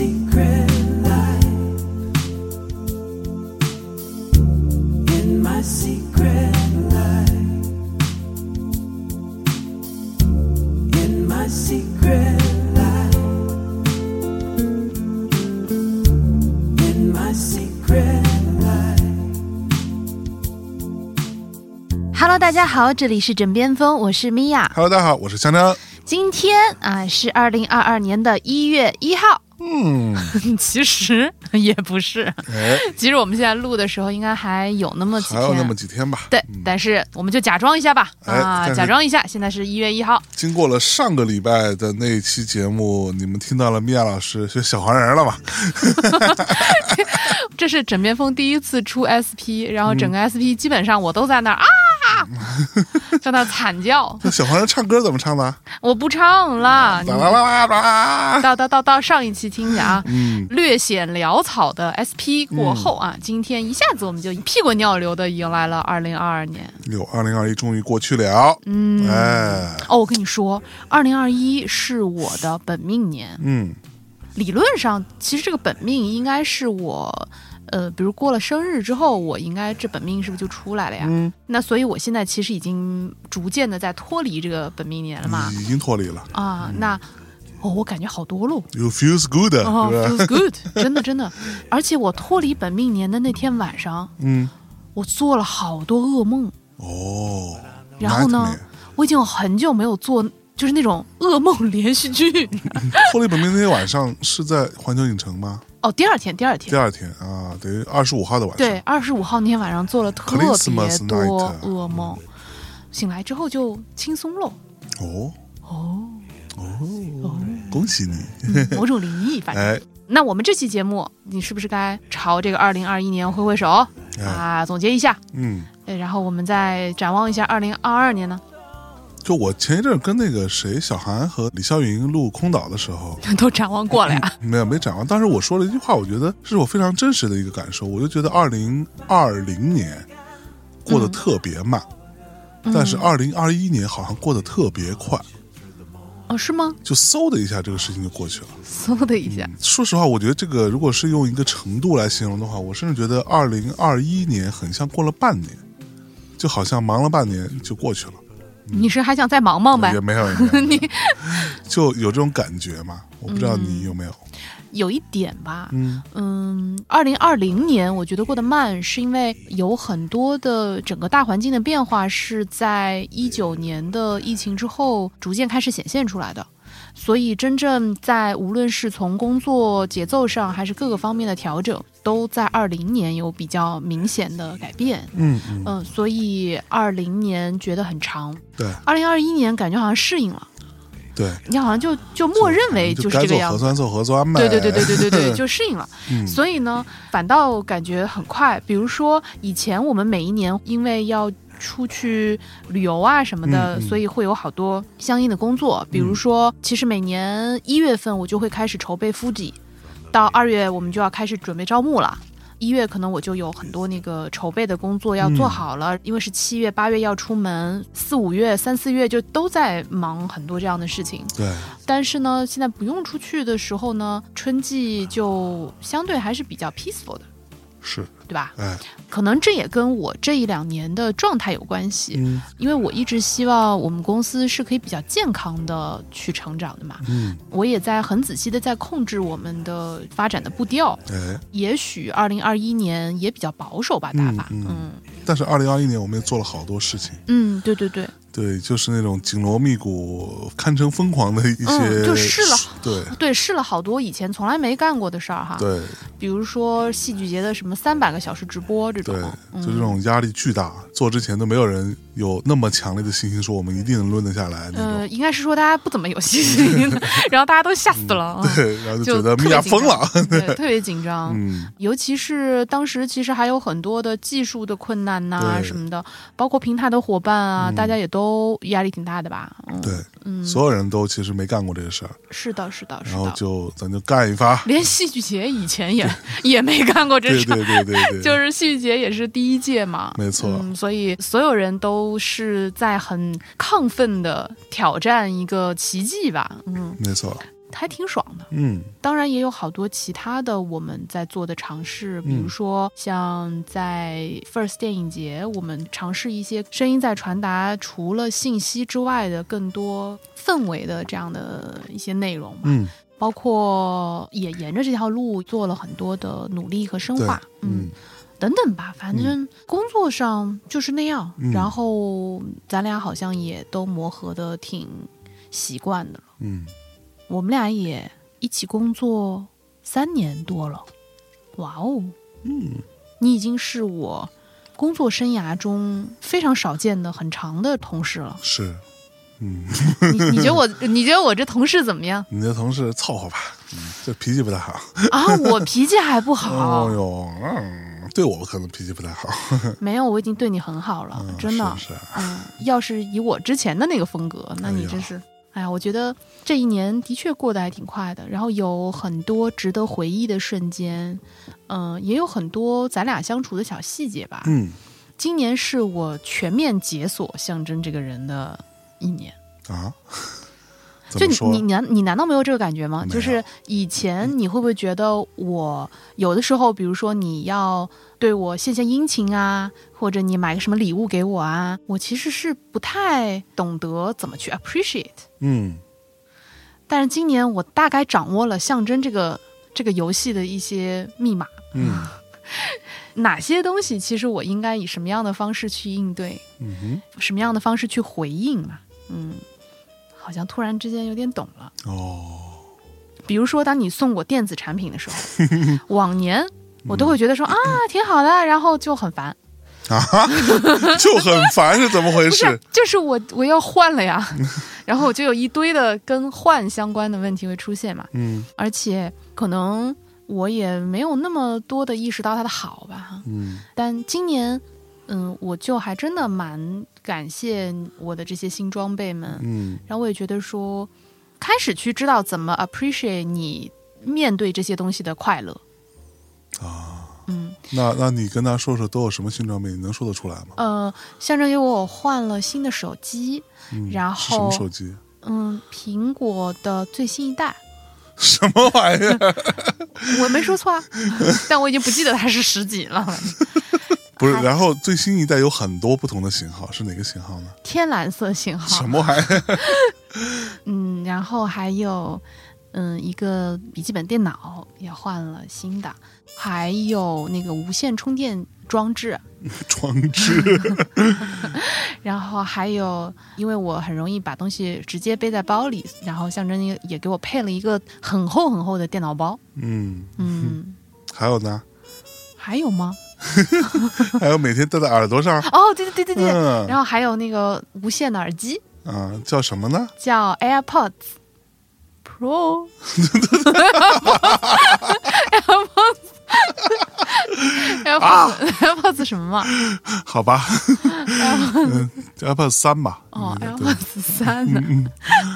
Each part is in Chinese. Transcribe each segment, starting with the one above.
secret life. In my secret life. In my secret life. In my secret life. Hello，大家好，这里是枕边风，我是米娅。Hello，大家好，我是香香。今天啊是二零二二年的一月一号，嗯，其实也不是，哎，其实我们现在录的时候应该还有那么几天，还有那么几天吧。对，但是我们就假装一下吧，哎啊，假装一下，现在是一月一号，经过了上个礼拜的那一期节目，你们听到了米娅老师学小黄人了吧？这是枕边风第一次出 SP，然后整个嗯 SP 基本上我都在那儿啊，在那惨叫，那小黄人唱歌怎么唱的？我不唱了，你啦啦啦啦啦！到到到到上一期听一下啊，嗯，略显潦草的 SP 过后啊，今天一下子我们就屁滚尿流的迎来了二零二二年。有二零二一终于过去了。嗯，哎，哦，我跟你说，二零二一是我的本命年。嗯，理论上，其实这个本命应该是我，呃，比如过了生日之后，我应该这本命是不是就出来了呀？嗯那所以我现在其实已经逐渐的在脱离这个本命年了嘛。已经脱离了。啊，那哦，我感觉好多喽。You feels good，哦？，feels good，真的真的，而且我脱离本命年的那天晚上，嗯，我做了好多噩梦，哦。然后呢我已经有很久没有做就是那种噩梦连续剧。脱离本命那天晚上是在环球影城吗？哦，第二天，第二天第，二天啊，等于二十五号的晚上。对，，二十五号那天晚上做了特别多噩梦，醒来之后就轻松喽。哦哦，哦，恭喜你！嗯某种灵异，反正。哎，那我们这期节目，你是不是该朝这个二零二一年挥挥手哎啊，总结一下？嗯。呃然后我们再展望一下二零二二年呢？就我前一阵儿跟那个谁小韩和李霄云录空岛的时候，都展望过了呀。没有没展望。当时我说了一句话，我觉得是我非常真实的一个感受。我就觉得二零二零年过得特别慢，但是二零二一年好像过得特别快，哦，是吗？就嗖的一下这个事情就过去了。嗖的一下，说实话，我觉得这个如果是用一个程度来形容的话，我甚至觉得二零二一年很像过了半年，就好像忙了半年就过去了，你是还想再忙忙呗也？没有，也没有 没有就有这种感觉嘛。我不知道你有没有？有一点吧，嗯嗯，二零二零年我觉得过得慢，是因为有很多的整个大环境的变化是在一九年的疫情之后逐渐开始显现出来的。所以，真正在无论是从工作节奏上，还是各个方面的调整，都在二零年有比较明显的改变。嗯嗯，嗯，所以二零年觉得很长，对二零二一年感觉好像适应了，对，你好像就就默认为就是这个样子。做核酸做核酸呗。对对对对对对对，就适应了。嗯所以呢，反倒感觉很快。比如说，以前我们每一年因为要出去旅游啊什么的，嗯嗯所以会有好多相应的工作。比如说，其实每年一月份我就会开始筹备 Fuji，到二月我们就要开始准备招募了。一月可能我就有很多那个筹备的工作要做好了，因为是七月、八月要出门，四五月、三四月就都在忙很多这样的事情。对，但是呢，现在不用出去的时候呢，春季就相对还是比较 peaceful 的，是，对吧？哎，可能这也跟我这一两年的状态有关系，嗯。因为我一直希望我们公司是可以比较健康的去成长的嘛。嗯，我也在很仔细的在控制我们的发展的步调。哎，也许二零二一年也比较保守吧，大法。嗯。嗯。但是二零二一年我们也做了好多事情，嗯，对对对，对，就是那种紧锣密鼓、堪称疯狂的一些，嗯就试了对对，试了好多以前从来没干过的事儿哈。对比如说戏剧节的什么三百个小时直播这种对，，嗯就这种压力巨大，做之前都没有人有那么强烈的信心说我们一定能抡得下来嗯呃，应该是说大家不怎么有信心，然后大家都吓死了，嗯对，然后就就觉得米特别紧娅疯了，对，特别紧张。嗯，尤其是当时其实还有很多的技术的困难呐、对什么的，包括平台的伙伴啊，嗯大家也都压力挺大的吧？嗯，对，嗯，所有人都其实没干过这个事儿，是的，是的，是然后的。就咱就干一发，连戏剧节以前也 也没干过这对事儿，对对对对，就是戏剧节也是第一届嘛，没错。嗯，所以所有人都是在很亢奋的挑战一个奇迹吧，嗯，没错，还挺爽的。嗯当然也有好多其他的我们在做的尝试，比如说像在 First 电影节，我们尝试一些声音在传达除了信息之外的更多氛围的这样的一些内容吧。嗯，包括也沿着这条路做了很多的努力和深对化，，嗯等等吧，反正工作上就是那样。嗯然后咱俩好像也都磨合的挺习惯的了。嗯，我们俩也一起工作三年多了，哇哦，嗯，你已经是我工作生涯中非常少见的很长的同事了。是，嗯，你你觉得我你觉得我这同事怎么样？你的同事凑合吧，嗯，这脾气不太好。啊？我脾气还不好？哦，呦，嗯，对我可能脾气不太好，没有，我已经对你很好了，嗯真的。是是，嗯，要是以我之前的那个风格，那你真是，哎呀，我觉得这一年的确过得还挺快的，然后有很多值得回忆的瞬间，嗯、也有很多咱俩相处的小细节吧。嗯今年是我全面解锁象征这个人的一年。啊，就你？你难你难道没有这个感觉吗？就是以前你会不会觉得我有的时候，比如说你要对我献献殷勤啊，或者你买个什么礼物给我啊，我其实是不太懂得怎么去 appreciate。嗯但是今年我大概掌握了象征这个这个游戏的一些密码，嗯 哪些东西其实我应该以什么样的方式去应对，嗯哼什么样的方式去回应嘛？嗯，好像突然之间有点懂了。哦，比如说，当你送我电子产品的时候，往年我都会觉得说啊挺好的，然后就很烦，啊 就很烦是怎么回事？，就是我我要换了呀，然后我就有一堆的跟换相关的问题会出现嘛，嗯而且可能我也没有那么多的意识到它的好吧，嗯但今年。嗯，我就还真的蛮感谢我的这些新装备们，嗯然后我也觉得说，开始去知道怎么 appreciate 你面对这些东西的快乐。啊，嗯，那那你跟他说说都有什么新装备，你能说得出来吗？呃，象征给我换了新的手机，嗯，然后什么手机？嗯，苹果的最新一代，什么玩意儿？我没说错啊，但我已经不记得它是十几了。不是，然后最新一代有很多不同的型号，是哪个型号呢？天蓝色型号什，么玩意儿？嗯，然后还有嗯一个笔记本电脑也换了新的，还有那个无线充电装置，装置？然后还有，因为我很容易把东西直接背在包里，然后象征也也给我配了一个很厚很厚的电脑包。嗯，嗯，还有呢？还有吗？还有每天戴在耳朵上。哦，对对对对对，嗯然后还有那个无线的耳机，啊，叫什么呢？叫 AirPods Pro。AirPods AirPods 什么嘛？好吧，嗯，AirPods 三吧。哦，AirPods 三呢？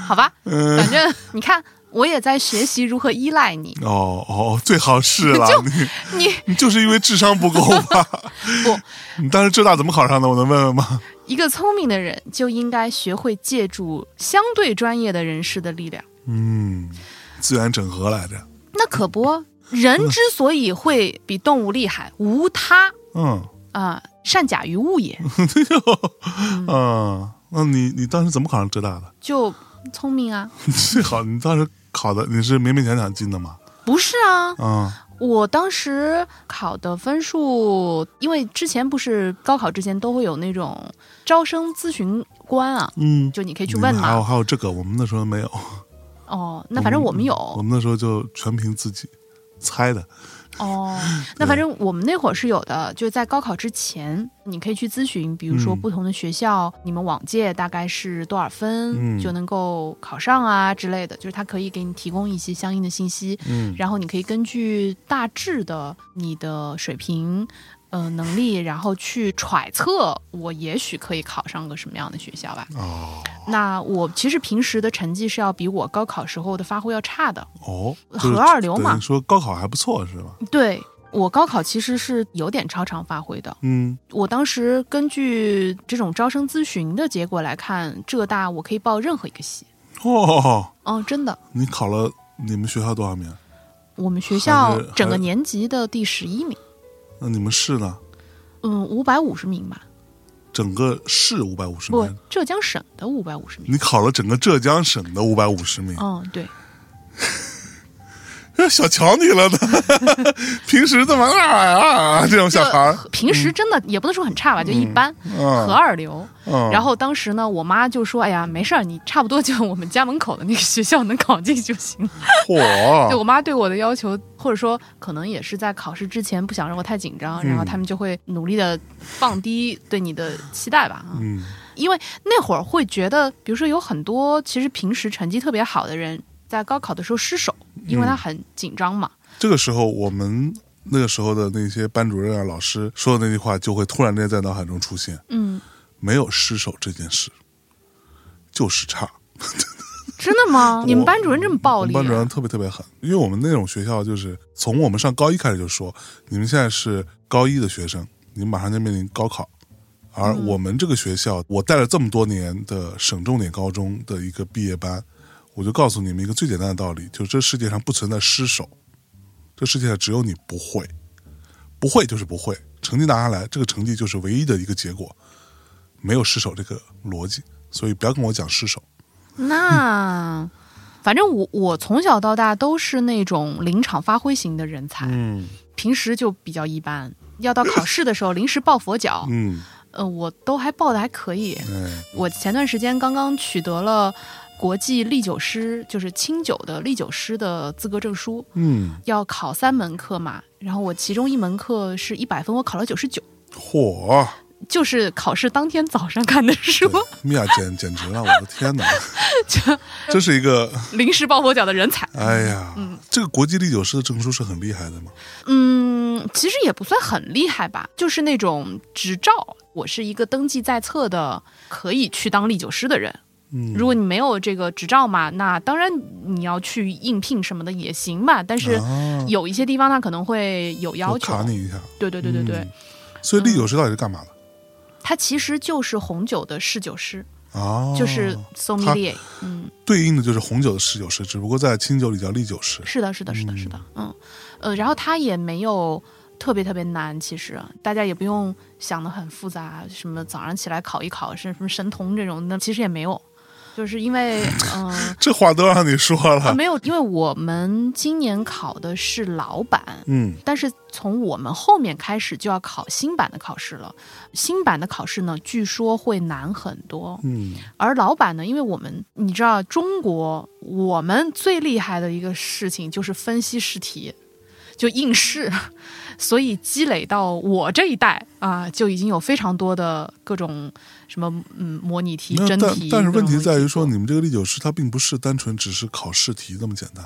好吧，反正你看，我也在学习如何依赖你。哦哦，最好是了，你你你就是因为智商不够吧？不，你当时浙大怎么考上的？我能问问吗？一个聪明的人就应该学会借助相对专业的人士的力量。嗯，资源整合来着。那可不，人之所以会比动物厉害，无他嗯啊、善假于物也，嗯，那你你当时怎么考上浙大的？就聪明啊。最 好你当时考的你是勉勉强强进的吗？不是啊，嗯我当时考的分数，因为之前不是高考之前都会有那种招生咨询官啊，嗯，就你可以去问嘛还有。还有这个，我们那时候没有。哦，那反正我们有我们那时候就全凭自己猜的。哦，那反正我们那会儿是有的，就在高考之前，你可以去咨询，比如说嗯不同的学校，你们往届大概是多少分、嗯就能够考上啊之类的，就是他可以给你提供一些相应的信息，嗯然后你可以根据大致的你的水平。呃，能力，然后去揣测，我也许可以考上个什么样的学校吧。哦那我其实平时的成绩是要比我高考时候的发挥要差的。哦，合二流嘛说高考还不错是吧？对我高考其实是有点超常发挥的。嗯我当时根据这种招生咨询的结果来看，浙大我可以报任何一个系。哦，嗯，真的，你考了你们学校多少名？我们学校整个年级的第十一名，那你们市呢？嗯，五百五十名吧，整个市五百五十不名，，浙江省的五百五十名。你考了整个浙江省的五百五十名，嗯，对，小瞧你了呢。平时怎么啊啊这种小孩儿，平时真的也不能说很差吧，就一般，嗯和二流。嗯，然后当时呢，我妈就说：“哎呀，没事儿，你差不多就我们家门口的那个学校能考进就行了。”对嚯，我妈对我的要求，或者说可能也是在考试之前不想让我太紧张，然后他们就会努力的放低对你的期待吧。啊，嗯因为那会儿会觉得，比如说有很多其实平时成绩特别好的人，在高考的时候失手，因为他很紧张嘛。这个时候我们那个时候的那些班主任啊、老师说的那句话，就会突然间在脑海中出现：嗯，没有失手这件事，就是差。真的吗？你们班主任这么暴力、啊？班主任特别特别狠，因为我们那种学校就是从我们上高一开始就说，你们现在是高一的学生，你们马上就面临高考。而嗯我们这个学校，我带了这么多年的省重点高中的一个毕业班，我就告诉你们一个最简单的道理，就是这世界上不存在失手，这世界上只有你不会，不会就是不会，成绩拿下来，这个成绩就是唯一的一个结果，没有失手这个逻辑，所以不要跟我讲失手。那反正我我从小到大都是那种临场发挥型的人才，嗯平时就比较一般。要到考试的时候临时抱佛脚，嗯，呃，我都还抱的还可以。哎，我前段时间刚刚取得了国际历酒师，就是清酒的历酒师的资格证书，嗯，要考三门课嘛。然后我其中一门课是一百分，我考了九十九，嚯！就是考试当天早上看的书，米娅简简直了，我的天哪！这是一个，临时抱佛脚的人才。哎呀，嗯这个国际历酒师的证书是很厉害的吗？嗯，其实也不算很厉害吧，就是那种执照。我是一个登记在册的，可以去当历酒师的人。嗯，如果你没有这个执照嘛，那当然你要去应聘什么的也行吧。但是啊有一些地方它可能会有要我求。卡你一下。对对对对对，嗯所以利酒师到底是干嘛的？它其实就是红酒的侍酒师，啊，就是 sommelier。嗯，对应的就是红酒的侍酒师，只不过在清酒里叫利酒师。是的，是的，是的，是的。嗯，呃，然后他也没有特别特别难，其实大家也不用想的很复杂，什么早上起来考一考是什么神童这种，那其实也没有。就是因为，嗯、这话都让你说啊，了。没有，因为我们今年考的是老版，嗯但是从我们后面开始就要考新版的考试了。新版的考试呢，据说会难很多。嗯而老版呢，因为我们你知道，中国我们最厉害的一个事情就是分析试题，就应试，所以积累到我这一代啊，就已经有非常多的各种什么嗯模拟题、真题。但但是问题在于说，你们这个历九师它并不是单纯只是考试题那么简单，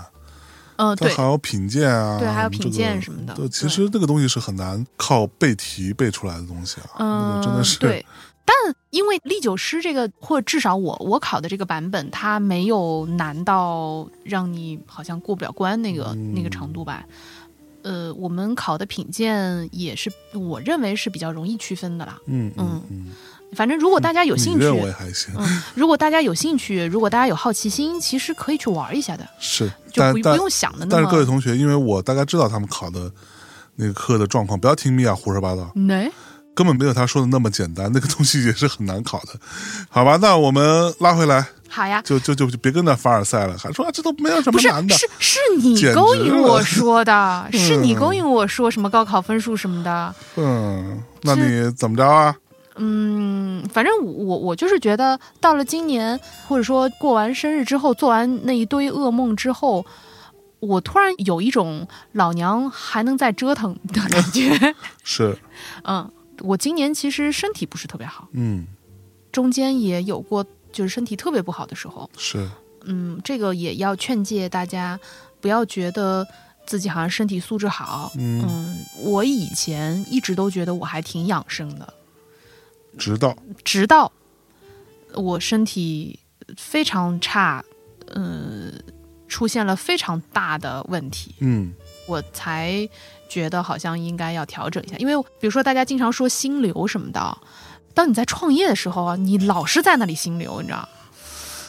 嗯、对还有品鉴啊，对还有品鉴什么的对，其实那个东西是很难靠背题背出来的东西啊，那嗯个，真的是对。但因为历九师这个，或者至少我我考的这个版本，它没有难到让你好像过不了关那个、那个程度吧。呃，我们考的品鉴也是，我认为是比较容易区分的啦。嗯嗯嗯。嗯，反正如果大家有兴趣，认为还行。嗯，如果大家有兴趣，如果大家有好奇心，其实可以去玩一下的，是，就不不用想的那么但。是各位同学，因为我大概知道他们考的那个课的状况，不要听米娅胡说八道，没根本没有他说的那么简单，那个东西也是很难考的，好吧？那我们拉回来，好呀，就就就就别跟那凡尔赛了，还说、啊、这都没有什么难的，是是你勾引我说的，是你嗯勾引我说什么高考分数什么的。嗯，那你怎么着啊？嗯，反正我我就是觉得，到了今年，或者说过完生日之后，做完那一堆噩梦之后，我突然有一种老娘还能再折腾的感觉。是，嗯，我今年其实身体不是特别好，嗯，中间也有过就是身体特别不好的时候。是，嗯，这个也要劝诫大家，不要觉得自己好像身体素质好。嗯，嗯，我以前一直都觉得我还挺养生的。直到直到我身体非常差，呃，出现了非常大的问题，嗯我才觉得好像应该要调整一下。因为比如说大家经常说心流什么的，当你在创业的时候啊，你老是在那里心流，你知道。老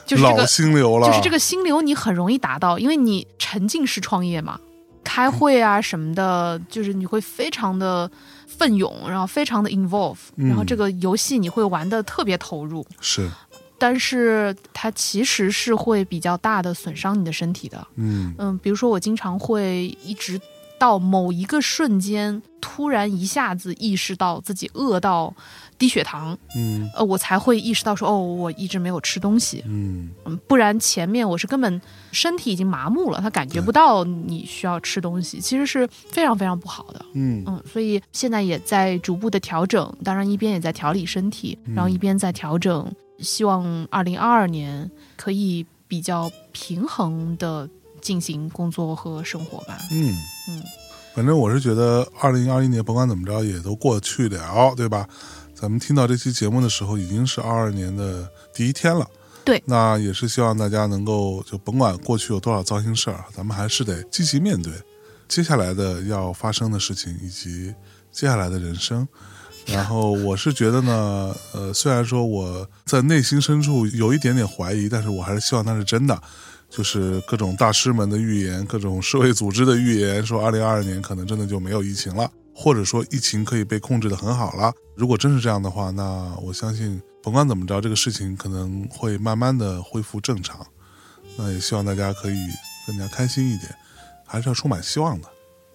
就是这个心流了，就是这个心流你很容易达到，因为你沉浸式创业嘛，开会啊什么的，就是你会非常的奋勇，然后非常的 involve，嗯然后这个游戏你会玩的特别投入，是，但是它其实是会比较大的损伤你的身体的。嗯嗯，比如说我经常会一直到某一个瞬间，突然一下子意识到自己饿到低血糖，嗯呃，我才会意识到说，哦，我一直没有吃东西。嗯嗯，不然前面我是根本身体已经麻木了，他感觉不到你需要吃东西，其实是非常非常不好的。嗯嗯，所以现在也在逐步的调整，当然一边也在调理身体，然后一边在调整，希望二零二二年可以比较平衡的进行工作和生活吧。嗯嗯，反正我是觉得二零二一年甭管怎么着也都过去了，对吧？咱们听到这期节目的时候，已经是二二年的第一天了。对那也是希望大家能够就甭管过去有多少糟心事儿，咱们还是得积极面对接下来的要发生的事情以及接下来的人生。然后我是觉得呢，呃，虽然说我在内心深处有一点点怀疑，但是我还是希望它是真的。就是各种大师们的预言，各种世卫组织的预言，说二零二二年可能真的就没有疫情了，或者说疫情可以被控制的很好了。如果真是这样的话，那我相信甭管怎么着，这个事情可能会慢慢的恢复正常。那也希望大家可以更加开心一点，还是要充满希望的。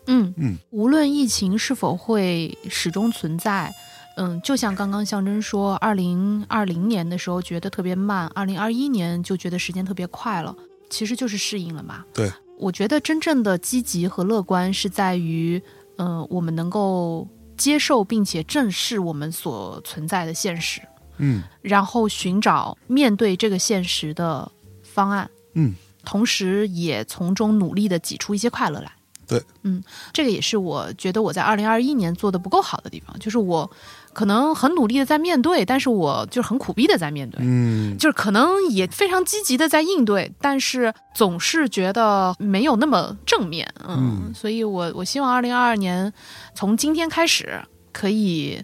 嗯嗯，无论疫情是否会始终存在，嗯，就像刚刚象征说，二零二零年的时候觉得特别慢，二零二一年就觉得时间特别快了，其实就是适应了嘛。对，我觉得真正的积极和乐观是在于，嗯、我们能够接受并且正视我们所存在的现实，嗯然后寻找面对这个现实的方案。嗯，同时也从中努力的挤出一些快乐来。对，嗯，这个也是我觉得我在二零二一年做的不够好的地方，就是我可能很努力的在面对，但是我就是很苦逼的在面对。嗯就是可能也非常积极的在应对，但是总是觉得没有那么正面，嗯，嗯所以我我希望二零二二年从今天开始可以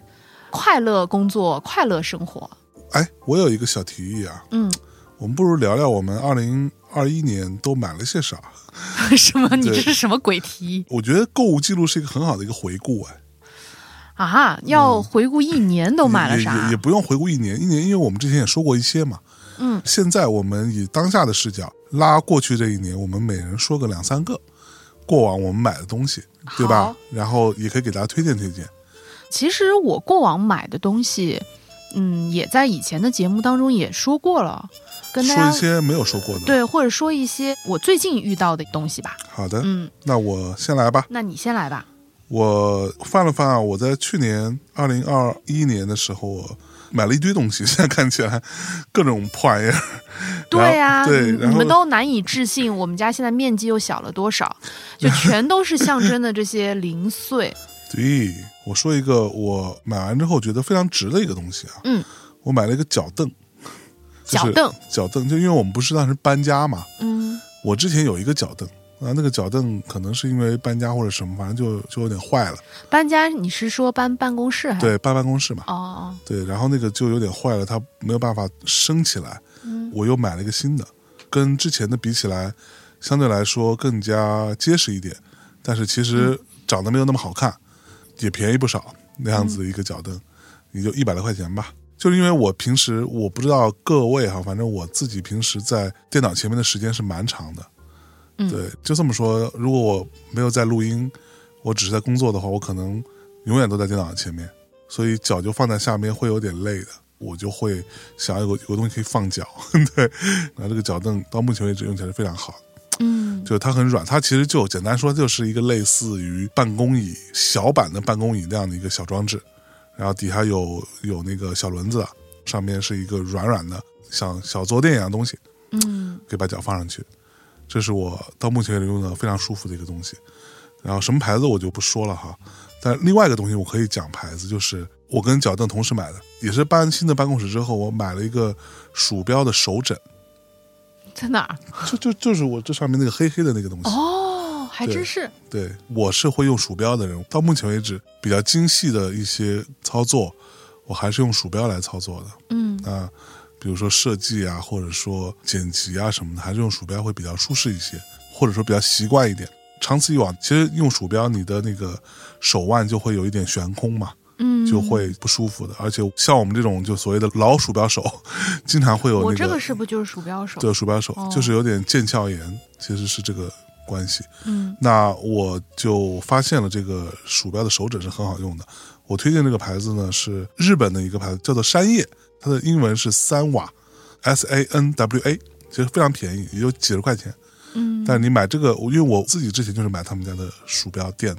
快乐工作，快乐生活，哎，我有一个小提议啊，嗯，我们不如聊聊我们二零二一年都买了些啥？什么？你这是什么鬼提议我觉得购物记录是一个很好的一个回顾，哎。啊？要回顾一年都买了也啥也也？不用回顾一年，一年，因为我们之前也说过一些嘛。嗯，现在我们以当下的视角拉过去这一年，我们每人说个两三个过往我们买的东西，对吧？然后也可以给大家推荐推荐。其实我过往买的东西，嗯，也在以前的节目当中也说过了，跟大家说一些没有说过的。，对，或者说一些我最近遇到的东西吧。好的，嗯，那我先来吧。那你先来吧。我翻了翻啊，我在去年二零二一年的时候，我买了一堆东西，现在看起来各种破玩意儿。对呀、对，你们都难以置信，我们家现在面积又小了多少，就 全都是象征的这些零碎。对，我说一个我买完之后觉得非常值的一个东西啊。嗯，我买了一个脚凳。就是脚凳，脚凳，就因为我们不是当时搬家嘛，嗯我之前有一个脚凳，啊，那个脚凳可能是因为搬家或者什么，反正就就有点坏了。搬家，你是说搬办公室还是？对，搬办公室嘛，哦哦，对，然后那个就有点坏了，它没有办法升起来，嗯我又买了一个新的，跟之前的比起来，相对来说更加结实一点，但是其实长得没有那么好看，也便宜不少，那样子的一个脚凳，也就一百来块钱吧。就是因为我平时我不知道各位哈，反正我自己平时在电脑前面的时间是蛮长的，嗯。对，就这么说，如果我没有在录音，我只是在工作的话，我可能永远都在电脑前面，所以脚就放在下面会有点累的，我就会想要有个有个东西可以放脚，对，然后这个脚凳到目前为止用起来是非常好，嗯。就是它很软，它其实就简单说就是一个类似于办公椅小版的办公椅那样的一个小装置，然后底下有有那个小轮子，上面是一个软软的像小坐垫一样的东西，嗯。可以把脚放上去，这是我到目前为止用的非常舒服的一个东西。然后什么牌子我就不说了哈，但另外一个东西我可以讲牌子，就是我跟脚凳同时买的，也是搬新的办公室之后，我买了一个鼠标的手枕，在哪儿？就就就是我这上面那个黑黑的那个东西。哦，还真是。对，我是会用鼠标的人，到目前为止比较精细的一些操作，我还是用鼠标来操作的。嗯啊，比如说设计啊，或者说剪辑啊什么的，还是用鼠标会比较舒适一些，或者说比较习惯一点。长此以往，其实用鼠标，你的那个手腕就会有一点悬空嘛，嗯，就会不舒服的。而且像我们这种就所谓的老鼠标手，经常会有那我这个是不就是鼠标手？对鼠标手，哦就是有点腱鞘炎，其实是这个关系。嗯那我就发现了这个鼠标的手枕是很好用的。我推荐这个牌子呢是日本的一个牌子，叫做山叶，它的英文是三瓦，S A N W A，其实非常便宜，也就几十块钱。嗯，但是你买这个，因为我自己之前就是买他们家的鼠标垫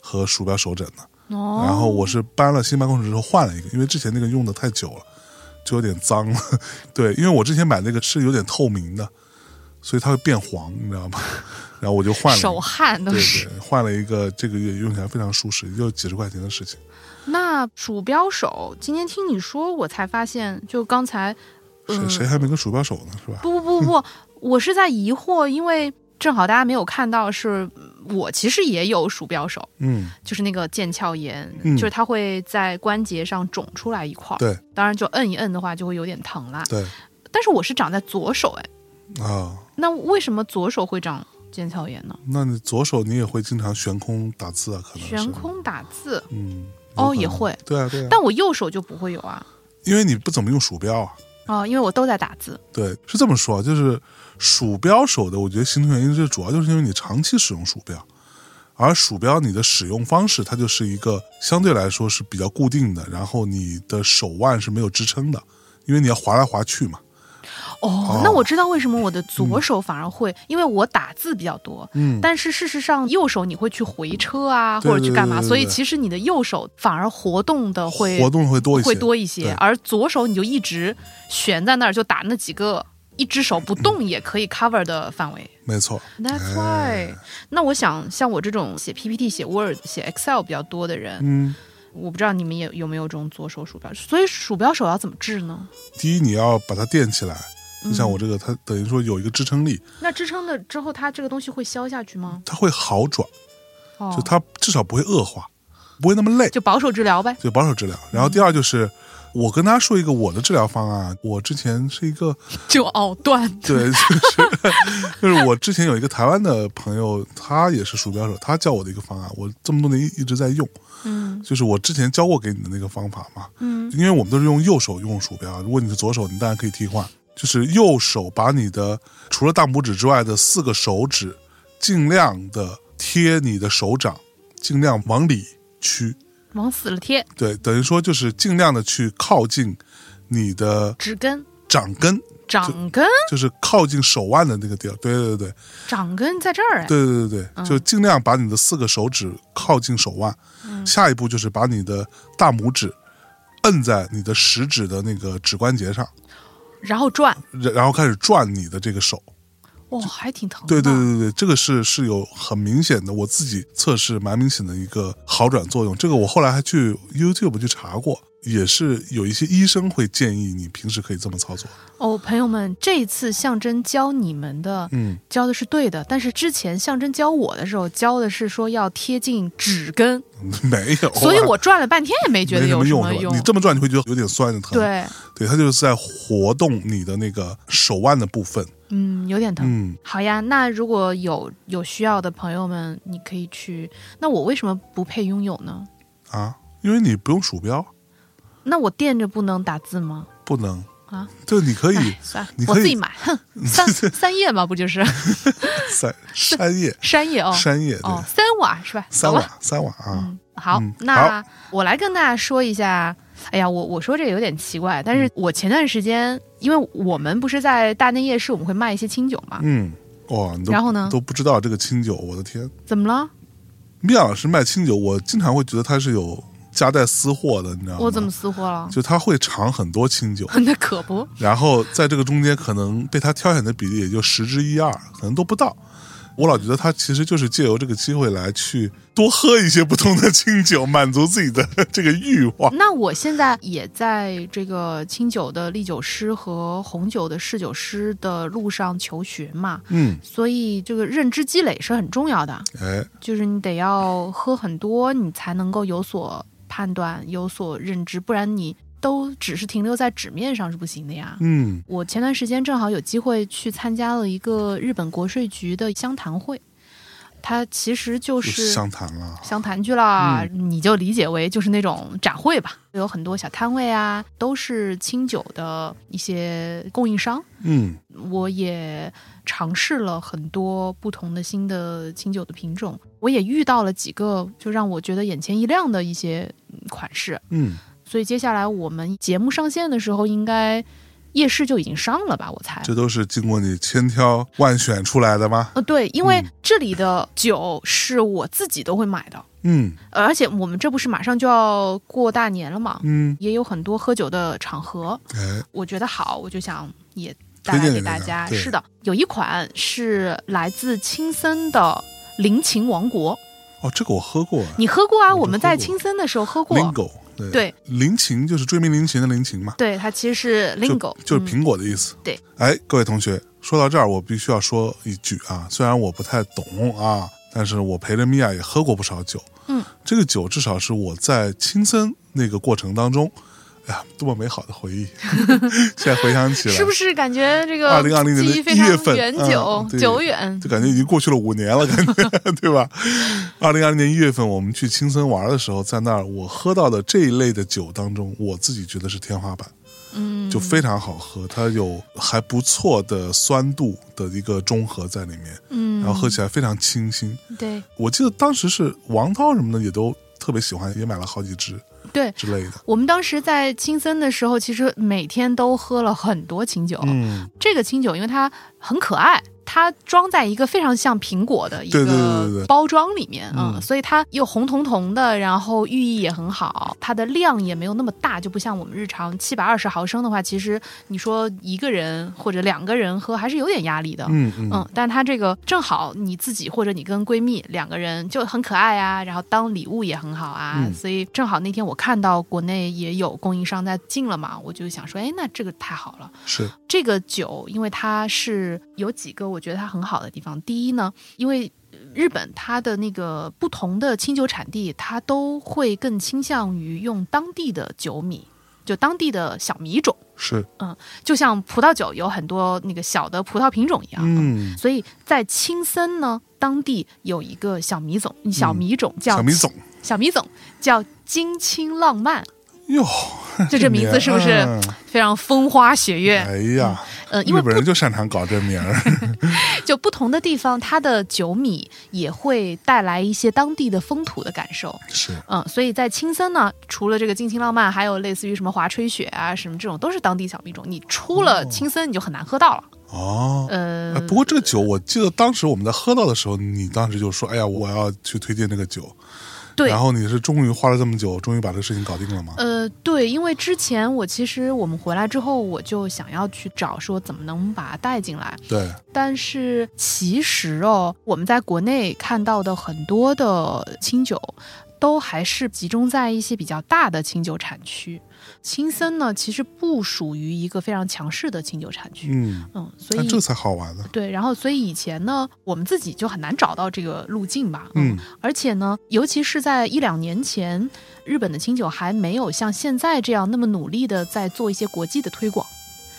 和鼠标手枕的，哦，然后我是搬了新办公室之后换了一个，因为之前那个用的太久了，就有点脏了。对，因为我之前买那个是有点透明的，所以它会变黄，你知道吗？然后我就换了，手汗都对是。对，换了一个，这个月用起来非常舒适，也就几十块钱的事情。那鼠标手，今天听你说，我才发现，就刚才，谁嗯，谁还没个鼠标手呢？是吧？不不不不，我是在疑惑，因为正好大家没有看到是，我其实也有鼠标手，嗯，就是那个腱鞘炎，嗯就是它会在关节上肿出来一块儿，对当然就摁一摁的话就会有点疼啦。对但是我是长在左手，哎，啊，那为什么左手会长腱鞘炎呢？那你左手你也会经常悬空打字啊？可能悬，空打字，嗯，哦也会，对啊对啊，但我右手就不会有啊。因为你不怎么用鼠标啊。哦，因为我都在打字。对，是这么说，就是鼠标手的，我觉得形成原因最主要就是因为你长期使用鼠标，而鼠标你的使用方式它就是一个相对来说是比较固定的，然后你的手腕是没有支撑的，因为你要滑来滑去嘛。哦，那我知道为什么我的左手反而会，因为我打字比较多。嗯，但是事实上，右手你会去回车啊，对或者去干嘛，所以其实你的右手反而活动的会活动会多一些，会多一些，而左手你就一直悬在那儿，就打那几个，一只手不动也可以 cover 的范围。没错。That's 哎 why。那我想，像我这种写 PPT、写 Word、写 Excel 比较多的人，嗯，我不知道你们也有没有这种左手鼠标，所以鼠标手要怎么治呢？第一你要把它垫起来，就像嗯我这个，它等于说有一个支撑力，那支撑的之后，它这个东西会消下去吗？它会好转，哦，就它至少不会恶化，不会那么累，就保守治疗呗。就保守治疗。然后第二就是。我跟大家说一个我的治疗方案，我之前是一个 就藕断。对，就是就是我之前有一个台湾的朋友，他也是鼠标手，他教我的一个方案，我这么多年一一直在用，嗯就是我之前教过给你的那个方法嘛。嗯因为我们都是用右手用鼠标，如果你是左手，你当然可以替换，就是右手把你的除了大拇指之外的四个手指尽量的贴你的手掌，尽量往里屈，往死了贴，对，等于说就是尽量的去靠近你的指根、掌根，掌根、就是靠近手腕的那个地儿。对对对对。掌根在这儿哎。对对对对，就尽量把你的四个手指靠近手腕。下一步就是把你的大拇指摁在你的食指的那个指关节上，然后转，然然后开始转你的这个手。哇，还挺疼对对对对，这个是是有很明显的，我自己测试蛮明显的一个好转作用。这个我后来还去 YouTube 去查过，也是有一些医生会建议你平时可以这么操作。哦，朋友们，这一次象征教你们的，嗯，教的是对的，但是之前象征教我的时候，教的是说要贴近指根，没有啊，所以我转了半天也没觉得有什么用？么用你。这么转，你会觉得有点酸的疼。对，对，它就是在活动你的那个手腕的部分。嗯，有点疼。嗯，好呀，那如果有有需要的朋友们，你可以去。那我为什么不配拥有呢？啊，因为你不用鼠标，那我垫着不能打字吗？不能啊，就，你可以哎，算我自己买。哼，三三叶嘛，不就是 三三叶山叶哦？山叶对哦，，三瓦是吧？三瓦三瓦啊，嗯，好，嗯那我来跟大家说一下。哎呀，我我说这个有点奇怪，但嗯是我前段时间，因为我们不是在大内夜市，我们会卖一些清酒嘛，嗯，哇，你都然后呢都不知道这个清酒，我的天，怎么了？米娅老师卖清酒，我经常会觉得他是有夹带私货的，你知道吗？我怎么私货了？就他会尝很多清酒，那可不，然后在这个中间可能被他挑选的比例也就十之一二，可能都不到。我老觉得他其实就是借由这个机会来去多喝一些不同的清酒，满足自己的这个欲望。那我现在也在这个清酒的历酒师和红酒的侍酒师的路上求学嘛，嗯，所以这个认知积累是很重要的，哎，就是你得要喝很多，你才能够有所判断、有所认知，不然你都只是停留在纸面上是不行的呀。嗯。我前段时间正好有机会去参加了一个日本国税局的相谈会，它其实就就是相谈了，相谈去了，你就理解为就是那种展会吧，有很多小摊位啊，都是清酒的一些供应商。嗯。我也尝试了很多不同的新的清酒的品种，我也遇到了几个就让我觉得眼前一亮的一些嗯款式。嗯，所以接下来我们节目上线的时候，应该夜市就已经上了吧？我猜。这都是经过你千挑万选出来的吗？呃，对，因为嗯这里的酒是我自己都会买的，嗯呃而且我们这不是马上就要过大年了嘛，嗯，也有很多喝酒的场合，哎，我觉得好，我就想也带来推荐给给大家。是的，有一款是来自青森的林琴王国，哦，这个我喝过你喝过啊？我我们在青森的时候喝过。，Lingo，对对，林琴就是追名林琴的林琴嘛，对，它其实是就 lingo，嗯就是苹果的意思。对，哎，各位同学，说到这儿，我必须要说一句啊，虽然我不太懂啊，但是我陪着米娅也喝过不少酒。嗯，这个酒至少是我在青森那个过程当中，哎呀，多么美好的回忆！现在回想起来，是不是感觉这个二零二零年的一月份远久、久远？就感觉已经过去了五年了，感觉 对吧？二零二零年一月份，我们去青森玩的时候，在那儿我喝到的这一类的酒当中，我自己觉得是天花板，嗯，就非常好喝，它有还不错的酸度的一个中和在里面，嗯，然后喝起来非常清新。对我记得当时是王涛什么的也都特别喜欢，也买了好几支对。之类的。我们当时在青森的时候，其实每天都喝了很多清酒。嗯，这个清酒因为它很可爱，它装在一个非常像苹果的一个包装里面，嗯。所以它又红彤彤的，然后寓意也很好，它的量也没有那么大，就不像我们日常七百二十毫升的话，其实你说一个人或者两个人喝还是有点压力的。嗯嗯。嗯，但它这个正好你自己或者你跟闺蜜两个人就很可爱啊，然后当礼物也很好啊，嗯。所以正好那天我看到国内也有供应商在进了嘛，我就想说，哎，那这个太好了。是。这个酒，因为它是有几个我觉得它很好的地方。第一呢，因为日本它的那个不同的清酒产地，它都会更倾向于用当地的酒米，就当地的小米种，是，嗯就像葡萄酒有很多那个小的葡萄品种一样。嗯，所以在青森呢，当地有一个小米种，小米种叫嗯小米种。小米种叫金青浪漫，哟，就这名字是不是嗯非常风花雪月？哎呀，呃，因为本人就擅长搞这名儿。就不同的地方，它的酒米也会带来一些当地的风土的感受。是，嗯，所以在青森呢，除了这个尽情浪漫，还有类似于什么华吹雪啊，什么这种都是当地小米种。你出了青森，你就很难喝到了。哦，呃哎，不过这个酒，我记得当时我们在喝到的时候，你当时就说：“哎呀，我要去推荐这个酒。”对。然后你是终于花了这么久，终于把这个事情搞定了吗？呃，对，因为之前我其实我们回来之后，我就想要去找说怎么能把它带进来，对，但是其实哦，我们在国内看到的很多的清酒，都还是集中在一些比较大的清酒产区。青森呢，其实不属于一个非常强势的清酒产区，嗯，嗯，所以这才好玩呢。对，然后所以以前呢，我们自己就很难找到这个路径吧，嗯，而且呢，尤其是在一两年前，日本的清酒还没有像现在这样那么努力的在做一些国际的推广，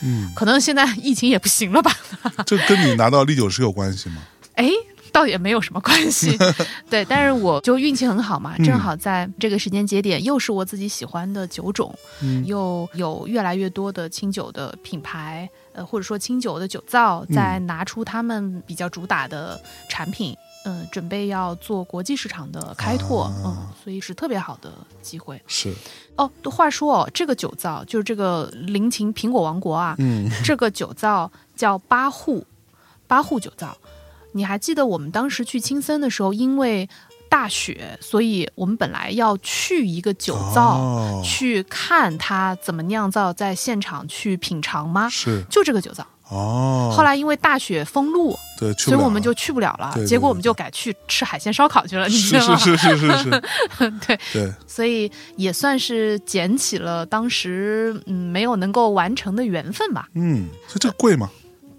嗯，可能现在疫情也不行了吧，这跟你拿到历酒师有关系吗？哎，倒也没有什么关系。对，但是我就运气很好嘛，嗯正好在这个时间节点，又是我自己喜欢的酒种，嗯又有越来越多的清酒的品牌，呃，或者说清酒的酒造嗯在拿出他们比较主打的产品。嗯，准备要做国际市场的开拓，啊嗯，所以是特别好的机会是，哦。话说哦，这个酒造就是这个林琴苹果王国啊，嗯，这个酒造叫八户，八户酒造。你还记得我们当时去青森的时候，因为大雪，所以我们本来要去一个酒造、哦去看它怎么酿造，在现场去品尝吗？是就这个酒造。哦。后来因为大雪封路，对，所以我们就去不了了。对对结果我们就改去吃海鲜烧烤去了，你知道吗？是是是是是，对，对，所以也算是捡起了当时嗯没有能够完成的缘分吧。嗯，所以这个贵吗？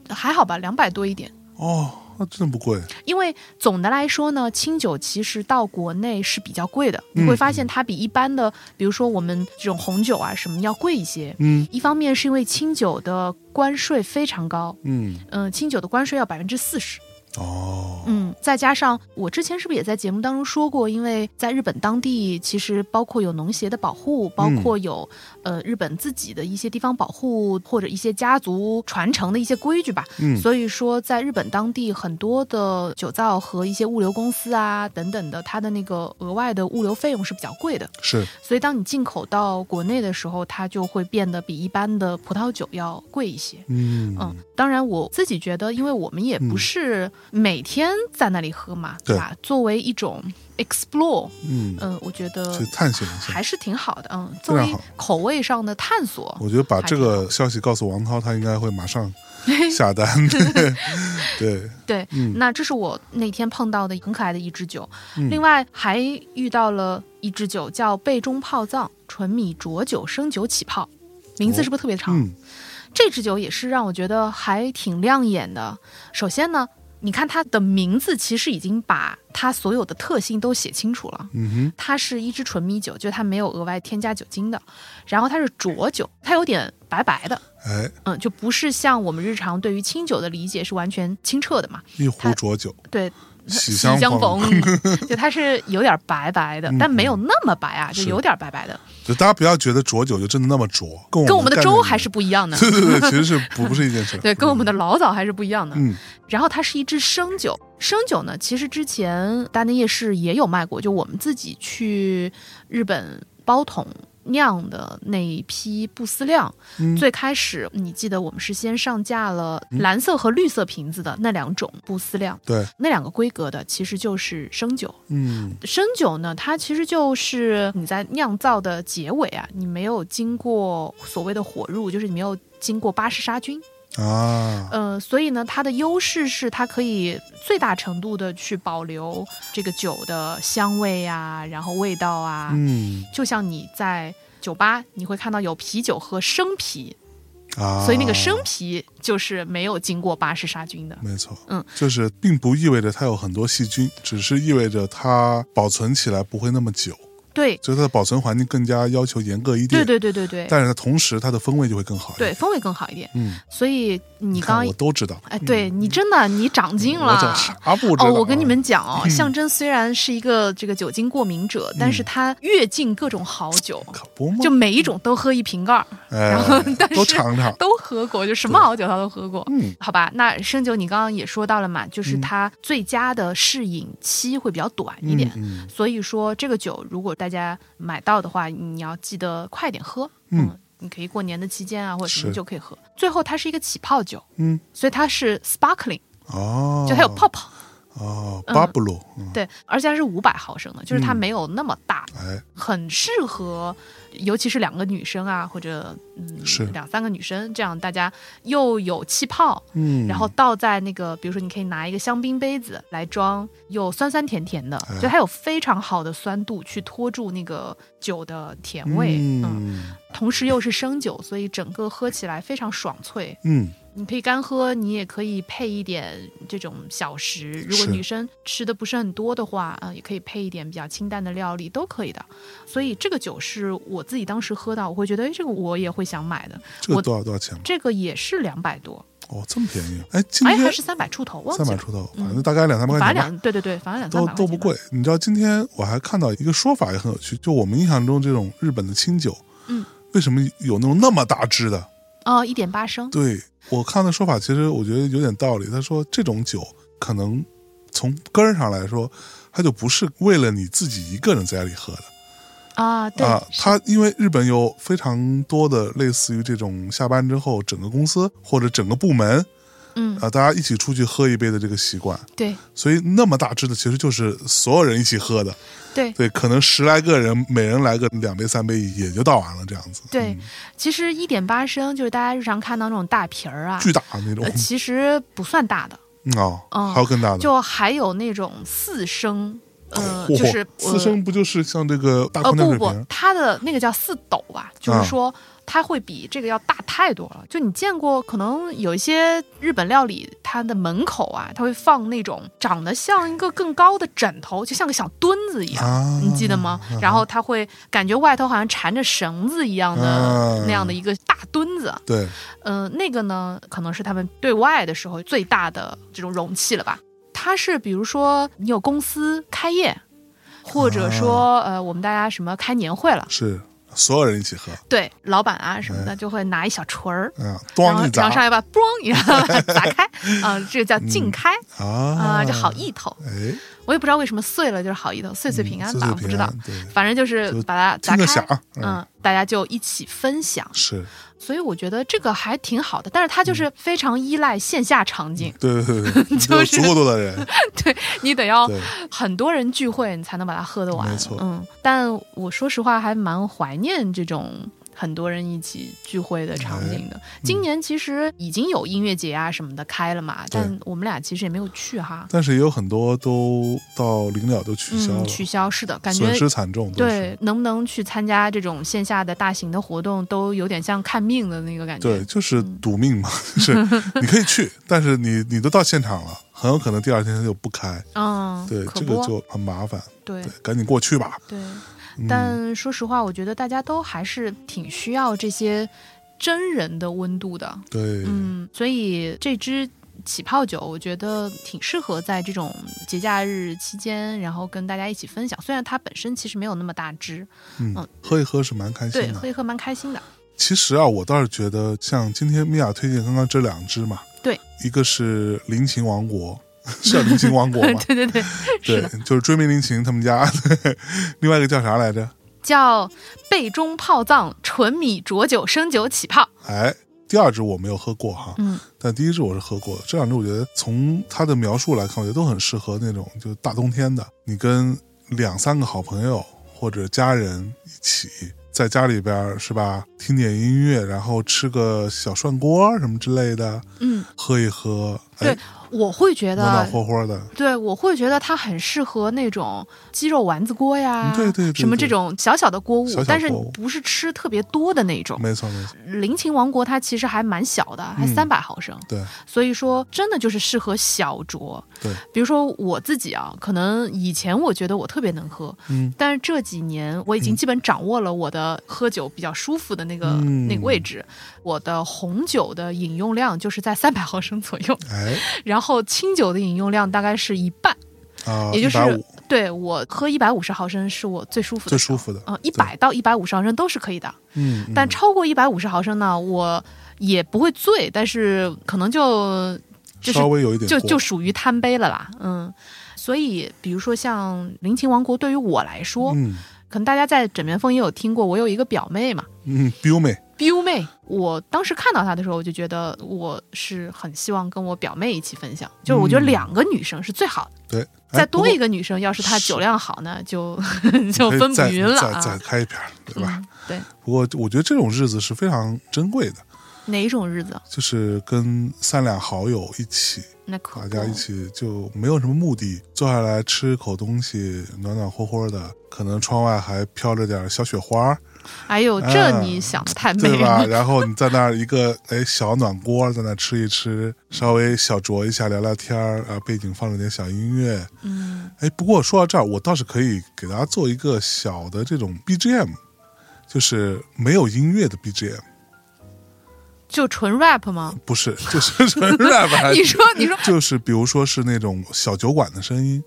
还好吧，两百多一点。哦，啊，真的不贵。因为总的来说呢，清酒其实到国内是比较贵的，嗯。你会发现它比一般的，比如说我们这种红酒啊什么要贵一些。嗯。一方面是因为清酒的关税非常高，嗯，嗯、清酒的关税要百分之四十，哦，嗯，再加上我之前是不是也在节目当中说过，因为在日本当地，其实包括有农协的保护，包括有、呃日本自己的一些地方保护，或者一些家族传承的一些规矩吧。嗯所以说在日本当地很多的酒造和一些物流公司啊等等的，它的那个额外的物流费用是比较贵的。是，所以当你进口到国内的时候，它就会变得比一般的葡萄酒要贵一些。嗯嗯，当然我自己觉得，因为我们也不是每天在那里喝嘛，对吧？作为一种 explore，嗯，嗯、我觉得去探险一下还。是挺好的，嗯，作为口味上的探索，我觉得把这个消息告诉王涛，他应该会马上 下单。对，对，嗯那这是我那天碰到的很可爱的一支酒，嗯另外还遇到了一支酒叫贝中泡藏纯米浊酒生酒起泡，名字是不是特别长？嗯这支酒也是让我觉得还挺亮眼的。首先呢，你看它的名字其实已经把它所有的特性都写清楚了。嗯哼它是一支纯米酒，就是它没有额外添加酒精的。然后它是浊酒，它有点白白的，哎，嗯，就不是像我们日常对于清酒的理解是完全清澈的嘛。一壶浊酒，对，喜相相逢，就它是有点白白的，嗯但没有那么白啊，就有点白白的，就大家不要觉得浊酒就真的那么浊，跟跟我们的粥还是不一样的。对对对，其实是 不不是一件事。对，跟我们的老早还是不一样的。嗯然后它是一支生酒，生酒呢，其实之前大内夜市也有卖过，就我们自己去日本包桶酿的那一批不思量，嗯。最开始你记得我们是先上架了蓝色和绿色瓶子的那两种不思量，对，那两个规格的其实就是生酒。嗯。生酒呢，它其实就是你在酿造的结尾啊，你没有经过所谓的火入，就是你没有经过巴氏杀菌。啊，呃，所以呢，它的优势是它可以最大程度的去保留这个酒的香味啊，然后味道啊，嗯。就像你在酒吧你会看到有啤酒和生啤，啊，所以那个生啤就是没有经过巴氏杀菌的。没错，嗯，就是并不意味着它有很多细菌，只是意味着它保存起来不会那么久，对，所以它的保存环境更加要求严格一点。对对对对对，但是它同时它的风味就会更好一点。对，风味更好一点。嗯，所以你看刚我都知道。哎，对你真的你长进了。这啥不知道啊？哦，我跟你们讲哦，象征虽然是一个这个酒精过敏者，但是他阅尽各种好酒，可不嘛，就每一种都喝一瓶盖儿，哎，但是都尝尝。都喝过，就什么好酒他都喝过。嗯，好吧，那生酒你刚刚也说到了嘛，就是它最佳的适饮期会比较短一点，嗯所以说这个酒如果大家买到的话，你要记得快点喝，嗯你可以过年的期间啊或者什么是就可以喝。最后它是一个起泡酒，嗯，所以它是 sparkling，哦，就它有泡泡。哦，嗯。巴布鲁，嗯，对，而且它是五百毫升的，就是它嗯。没有那么大，哎，很适合，尤其是两个女生啊，或者嗯是。两三个女生，这样大家又有气泡，嗯，然后倒在那个，比如说你可以拿一个香槟杯子来装，又酸酸甜甜的，哎。就它有非常好的酸度去托住那个酒的甜味，嗯，嗯。同时又是生酒，所以整个喝起来非常爽脆。嗯，你可以干喝，你也可以配一点这种小食。如果女生吃的不是很多的话，啊、也可以配一点比较清淡的料理，都可以的。所以这个酒是我自己当时喝到，我会觉得，哎，这个我也会想买的。这个多少多少钱？这个也是两百多，哦，这么便宜？哎，今哎，还天是三百出头，忘记了。三百出头，反正大概两三百块钱。反正两，对对对，反正两三都百都不贵，你知道今天我还看到一个说法也很有趣，就我们印象中这种日本的清酒，嗯，为什么有那种那么大支的？哦，一点八升，对我看的说法，其实我觉得有点道理。他说这种酒可能从根儿上来说，它就不是为了你自己一个人在家里喝的啊，对，啊。它因为日本有非常多的类似于这种下班之后整个公司或者整个部门嗯，啊，大家一起出去喝一杯的这个习惯，对。所以那么大支的其实就是所有人一起喝的。对。对，可能十来个人，每人来个两杯三杯也就倒完了，这样子。对嗯，其实一点八升就是大家日常看到那种大瓶儿啊，巨大那种。呃，其实不算大的，嗯哦，嗯。还有更大的。就还有那种四升，呃，嚯就是四升不就是像这个大不不它的那个叫四斗吧，就是啊。说它会比这个要大太多了。就你见过，可能有一些日本料理，它的门口啊，它会放那种长得像一个更高的枕头，就像个小墩子一样，啊你记得吗？然后它会感觉外头好像缠着绳子一样的、啊那样的一个大墩子。对，嗯、那个呢，可能是他们对外的时候最大的这种容器了吧。它是比如说你有公司开业，或者说、呃我们大家什么开年会了，是所有人一起喝，对，老板啊什么的就会拿一小锤儿。嗯，然后上砸。来把嘣一下 砸开，啊、这个叫敬开啊、啊，就好意头。哎，我也不知道为什么碎了就是好意头，岁岁平安吧，岁岁我不知道反正就是把它打开听个响，嗯嗯，大家就一起分享。是所以我觉得这个还挺好的，但是它就是非常依赖线下场景，对对对对，你得 有足够多的人，对你得要，很多人聚会，你才能把它喝得完。没错嗯，但我说实话，还蛮怀念这种很多人一起聚会的场景哎的。今年其实已经有音乐节啊什么的开了嘛，对。但我们俩其实也没有去哈。但是也有很多都到临了都取消取消是的，感觉损失惨重，对，能不能去参加这种线下的大型的活动，都有点像看命的那个感觉。对，就是嗯。赌命嘛，就是你可以去，但是你你都到现场了，很有可能第二天它就不开，嗯，对，这个就很麻烦，对。对，赶紧过去吧，对。嗯但说实话，我觉得大家都还是挺需要这些真人的温度的。对，嗯，所以这支起泡酒，我觉得挺适合在这种节假日期间，然后跟大家一起分享。虽然它本身其实没有那么大支，嗯嗯，喝一喝是蛮开，心的。对喝一喝蛮开心的。其实啊，我倒是觉得，像今天米娅推荐刚刚这两支嘛，对，一个是林琴王国，是叫林琴王国吗？对对对，是对的，，就是追名林琴他们家。对另外一个叫啥来着？叫贝中泡藏纯米浊酒生酒起泡。哎，第二支我没有喝过哈，嗯，但第一支我是喝过的。这两支我觉得从它的描述来看，我觉得都很适合那种就大冬天的，你跟两三个好朋友或者家人一起在家里边是吧，听点音乐，然后吃个小涮锅什么之类的，嗯，喝一喝，对哎，我会觉暖暖得。和和的，对，我会觉得它很适合那种鸡肉丸子锅呀，嗯对对对对。什么这种小小的锅物，小小但是不是吃特别多的那种。没错没错，林琴王国它其实还蛮小的，还嗯。三百毫升，对。所以说真的就是适合小酌。对，比如说我自己啊，可能以前我觉得我特别能喝，嗯，但是这几年我已经基本掌握了我的喝酒比较舒服的那个、嗯。那个位置。我的红酒的饮用量就是在三百毫升左右，哎然后清酒的饮用量大概是一半，啊，也就是150对我喝一百五十毫升是我最舒服的，最舒服的，嗯，一百到一百五十毫升都是可以的。嗯，嗯。但超过一百五十毫升呢，我也不会醉，但是可能就就是稍微有一点就就属于贪杯了啦，嗯。所以，比如说像林琴王国，对于我来说，嗯。可能大家在枕边风也有听过，我有一个表妹嘛，嗯，彪妹，彪妹。我当时看到她的时候，我就觉得我是很希望跟我表妹一起分享，就是我觉得嗯两个女生是最好的，对，再多一个个女生，要是她酒量好呢，就 就分不匀了再再啊。开一瓶儿，对吧？嗯，对，不过我觉得这种日子是非常珍贵的，哪一种日子？就是跟三两好友一起，那可大家一起就没有什么目的，坐下来吃口东西，暖暖和和的，可能窗外还飘着点小雪花，哎呦，啊这你想的太美对吧？了。然后你在那儿一个哎小暖锅，在那吃一吃，稍微小酌一下，聊聊天儿啊，背景放着点小音乐。嗯，哎，不过说到这儿，我倒是可以给大家做一个小的这种 BGM，就是没有音乐的 BGM，就纯 rap 吗？不是，就是纯 rap，还 你说，你说就是比如说是那种小酒馆的声音，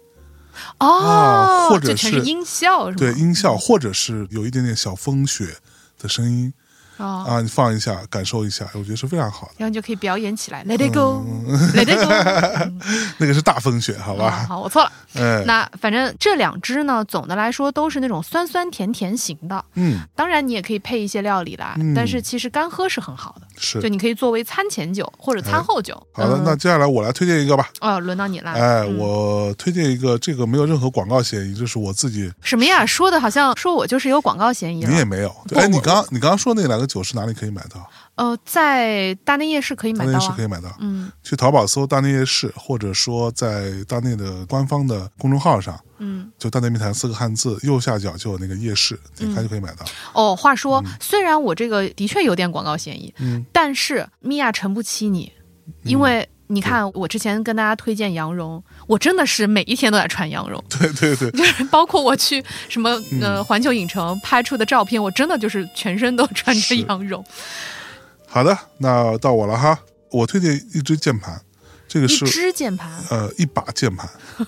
哦，啊或者是是音效？对音效，或者是有一点点小风雪的声音哦，啊，你放一下，感受一下，我觉得是非常好的。然后你就可以表演起来，Let it go，Let it go。那个是大风雪，好啊吧？好，我错了。哎，那反正这两支呢，总的来说都是那种酸酸甜甜型的。嗯，当然，你也可以配一些料理啦，嗯但是其实干喝是很好的，是就你可以作为餐前酒或者餐后酒。好的。嗯那接下来我来推荐一个吧。哦，轮到你了。哎，嗯我推荐一个，这个没有任何广告嫌疑，就是我自己，什么呀？说的好像说我就是有广告嫌疑了。你也没有。哎，你刚你刚刚说那两个酒是哪里可以买到？呃，在大内夜市可以买到啊大内夜市可。以买到。嗯去淘宝搜大内夜市，或者说在大内的官方的公众号上，嗯。就大内密谈四个汉字，右下角就有那个夜市，点开就可以买到。哦，话说，虽然我这个的确有点广告嫌疑，嗯，但是米娅诚不欺你，因为你看我之前跟大家推荐羊绒，我真的是每一天都在穿羊绒，对对对，就是包括我去什么嗯呃环球影城拍出的照片，我真的就是全身都穿着羊绒，好的，那到我了哈。我推荐一支键盘，这个一是支键盘，呃一把键盘，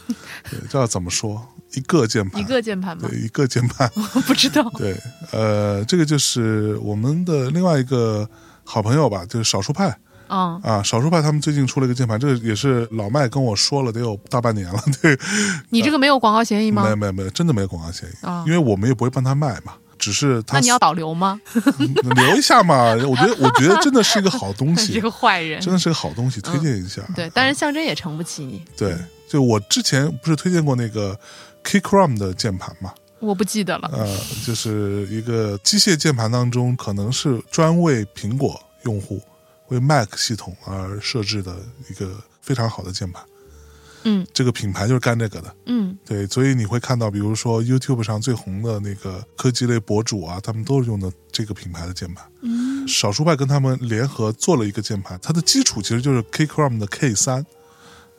对，这要怎么说？一个键盘，一个键盘吗对？一个键盘，我不知道。对，呃，这个就是我们的另外一个好朋友吧，就是少数派嗯，啊。少数派他们最近出了一个键盘，这个也是老麦跟我说了，得有大半年了。对，你这个没有广告嫌疑吗？没有没有没有，真的没有广告嫌疑，啊因为我们也不会帮他卖嘛。只是他那你要保留吗？留一下嘛？我觉得，我觉得真的是一个好东 你这，个坏人。真的是个好东西，推荐一下。对，但是象征也诚不起你，对，就我之前不是推荐过那个 Keychrom 的键盘嘛？我不记得了。呃，就是一个机械键盘当中，可能是专为苹果用户、为 Mac 系统而设置的一个非常好的键盘。嗯。这个品牌就是干这个的，嗯。对，所以你会看到，比如说 YouTube 上最红的那个科技类博主啊，他们都是用的这个品牌的键盘。嗯。少数派跟他们联合做了一个键盘，它的基础其实就是 Keychron 的 K 三，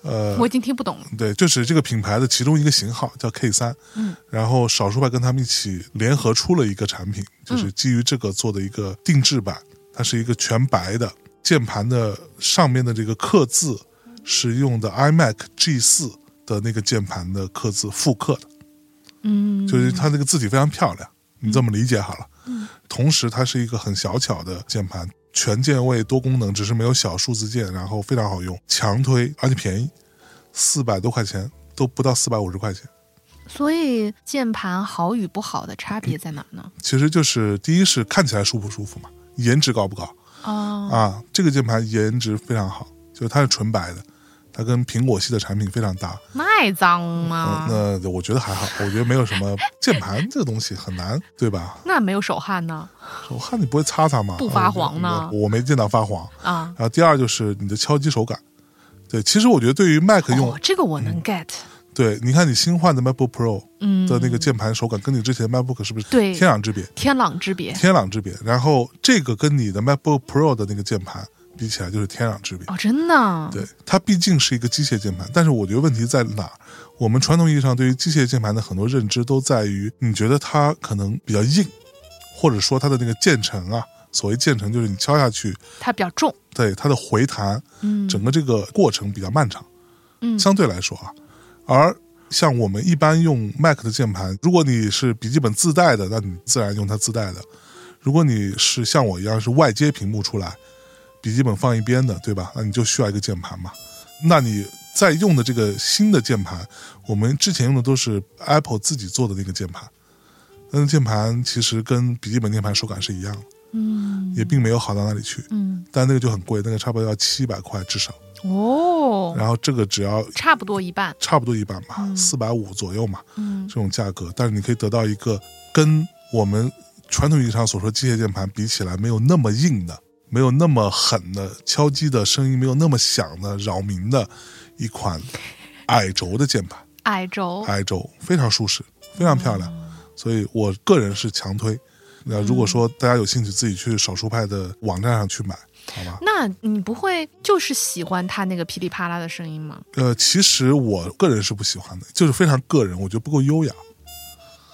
呃，我已经听不懂了。对，就是这个品牌的其中一个型号叫 K 三，嗯，然后少数派跟他们一起联合出了一个产品，嗯就是基于这个做的一个定制版，它是一个全白的键盘的上面的这个刻字是用的 iMac G 四的那个键盘的刻字复刻的，嗯，就是它那个字体非常漂亮，你这么理解好了。嗯，同时它是一个很小巧的键盘，全键位多功能，只是没有小数字键，然后非常好用，强推而且便宜，四百多块钱都不到四百五十块钱。所以键盘好与不好的差别在哪儿呢？其实就是第一是看起来舒不舒服嘛，颜值高不高哦，啊？这个键盘颜值非常好，就是它是纯白的，它跟苹果系的产品非常搭。那脏吗？嗯，那我觉得还好，我觉得没有什么键盘这个东西很难，对吧？那没有手汗呢？手汗你不会擦擦吗？不发黄呢我我没见到发黄。啊，然后第二就是你的敲击手感，对，其实我觉得对于 Mac 用，哦，这个我能 get。对，你看你新换的 MacBook Pro 嗯的那个键盘手感，跟你之前 MacBook 是不是对天壤之别？天壤之别天壤之别。然后这个跟你的 MacBook Pro 的那个键盘比起来，就是天壤之别。哦，真的。对，它毕竟是一个机械键盘，但是我觉得问题在哪儿？我们传统意义上对于机械键盘的很多认知都在于，你觉得它可能比较硬，或者说它的那个键程啊，所谓键程就是你敲下去，它比较重。对它的回弹，嗯整个这个过程比较漫长。嗯相对来说啊，而像我们一般用 Mac 的键盘，如果你是笔记本自带的，那你自然用它自带的；如果你是像我一样是外接屏幕出来，笔记本放一边的，对吧？那你就需要一个键盘嘛。那你在用的这个新的键盘，我们之前用的都是 Apple 自己做的那个键盘，那个键盘其实跟笔记本键盘手感是一样的，嗯也并没有好到哪里去。嗯，但那个就很贵，那个差不多要七百块至少。哦，然后这个只要差不多一半。差不多一半吧，四百五左右嘛，嗯这种价格，但是你可以得到一个跟我们传统意义上所说机械键盘比起来没有那么硬的，没有那么狠的敲击的声音，没有那么响的扰民的一款矮轴的键盘，矮轴。矮轴非常舒适，非常漂亮，所以我个人是强推。那如果说大家有兴趣，自己去少数派的网站上去买，好吧？那你不会就是喜欢它那个噼里啪啦的声音吗？呃，其实我个人是不喜欢的，就是非常个人，我觉得不够优雅。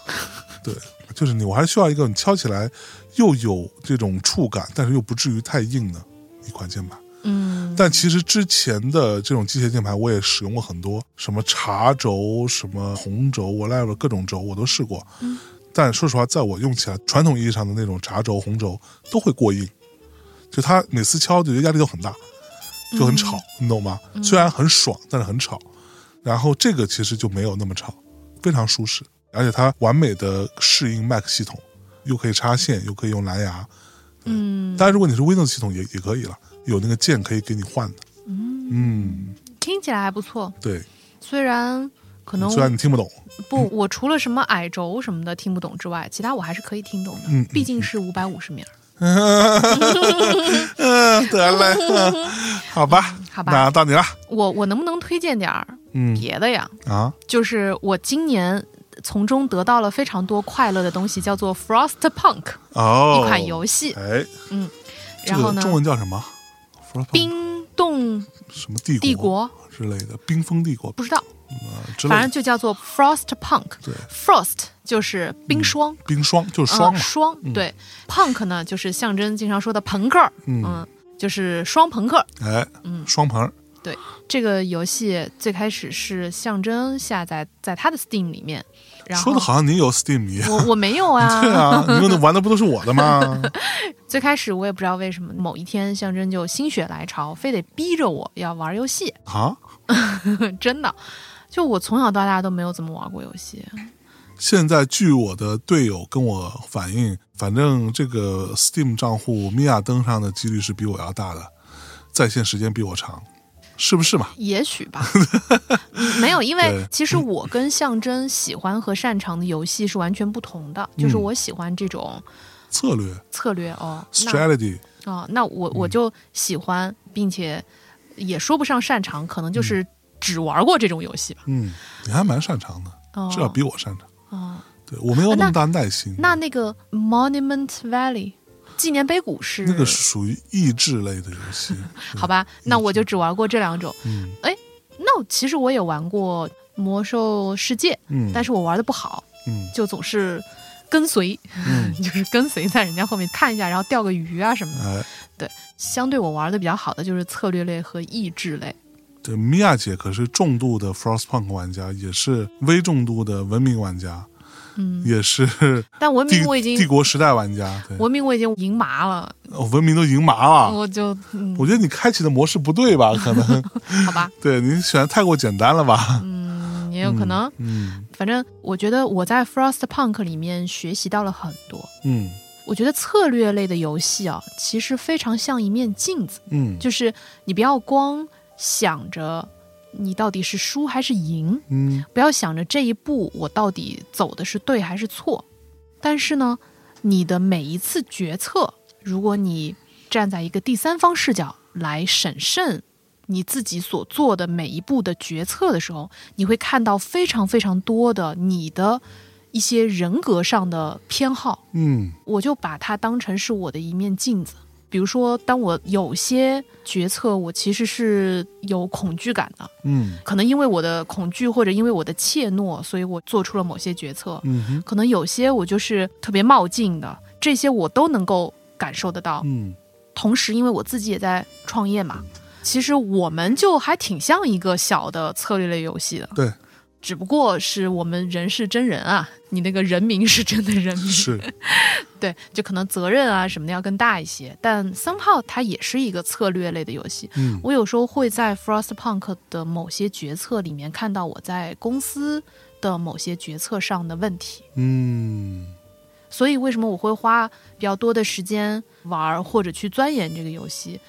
对，就是你，我还需要一个你敲起来又有这种触感，但是又不至于太硬的一款键盘。嗯但其实之前的这种机械键盘我也使用过很多，什么茶轴、什么红轴，whatever 各种轴我都试过。嗯但说实话，在我用起来，传统意义上的那种茶轴、红轴都会过硬，就他每次敲就觉得压力都很大，就很吵，你懂吗？虽然很爽，但是很吵。然后这个其实就没有那么吵，非常舒适，而且它完美的适应 Mac 系统，又可以插线，又可以用蓝牙。嗯，当然，如果你是 Windows 系统也也可以了，有那个键可以给你换的。嗯，听起来还不错。对，虽然可能虽然你听不懂，不，我除了什么矮轴什么的听不懂之外，其他我还是可以听懂的。嗯嗯毕竟是五百五十秒。嗯，得嘞，嗯 好吧，好吧。那到你了。我我能不能推荐点儿嗯。别的呀？啊，就是我今年从中得到了非常多快乐的东西，叫做 Frostpunk 哦，一款游戏。哎，嗯然后呢中，文叫什么？冰冻什么帝国帝国。之类的，冰封帝国。不知道，反正，就叫做 Frostpunk。对，Frost 就是冰霜，冰霜就是嗯霜嘛，霜对，Punk 呢就是象征经常说的朋克，嗯，嗯，就是双朋克。哎，嗯双朋。对，这个游戏最开始是象征下载在他的 Steam 里面，然后说的好像你有 Steam 一样。我我没有啊，对啊，你用的玩的不都是我的吗？最开始我也不知道为什么，某一天象征就心血来潮，非得逼着我要玩游戏，啊，真的。就我从小到大都没有怎么玩过游戏，现在据我的队友跟我反映，反正这个 Steam 账户米娅登上的几率是比我要大的，在线时间比我长，是不是嘛？也许吧，嗯 没有，因为其实我跟象征喜欢和擅长的游戏是完全不同的，就是嗯我喜欢这种策略。策略哦，strategy，哦，那我我就喜欢，并且也说不上擅长，可能就是只玩过这种游戏吧。嗯，你还蛮擅长的，哦，至少比我擅长。哦，对我没有那么大耐心。那那个 Monument Valley 纪念碑谷是那个是属于益智类的游戏，好吧？那我就只玩过这两种。嗯哎，那其实我也玩过魔兽世界，嗯，但是我玩的不好，嗯就总是跟随，嗯，就是跟随在人家后面看一下，然后钓个鱼啊什么的。哎，相对我玩的比较好的就是策略类和益智类。对，米娅姐可是重度的 Frostpunk 玩家，也是微重度的文明玩家，嗯，也是 但文明我已经帝国时代玩家，对，文明我已经赢麻了，哦文明都赢麻了。我就嗯，我觉得你开启的模式不对吧？可能 好吧，对你选的太过简单了吧？嗯，也有可能。嗯反正我觉得我在 Frostpunk 里面学习到了很多。嗯我觉得策略类的游戏啊，其实非常像一面镜子，嗯就是你不要光想着你到底是输还是赢，嗯不要想着这一步我到底走的是对还是错。但是呢，你的每一次决策，如果你站在一个第三方视角来审慎你自己所做的每一步的决策的时候，你会看到非常非常多的你的一些人格上的偏好。嗯我就把它当成是我的一面镜子。比如说，当我有些决策，我其实是有恐惧感的，嗯可能因为我的恐惧或者因为我的怯懦，所以我做出了某些决策。嗯哼可能有些我就是特别冒进的，这些我都能够感受得到。嗯同时，因为我自己也在创业嘛，其实我们就还挺像一个小的策略类游戏的。对，只不过是我们人是真人啊，你那个人名是真的人名，是 对，就可能责任啊什么的要更大一些。但 somehow 它也是一个策略类的游戏。嗯我有时候会在 Frostpunk 的某些决策里面看到我在公司的某些决策上的问题，嗯所以为什么我会花比较多的时间玩儿或者去钻研这个游戏，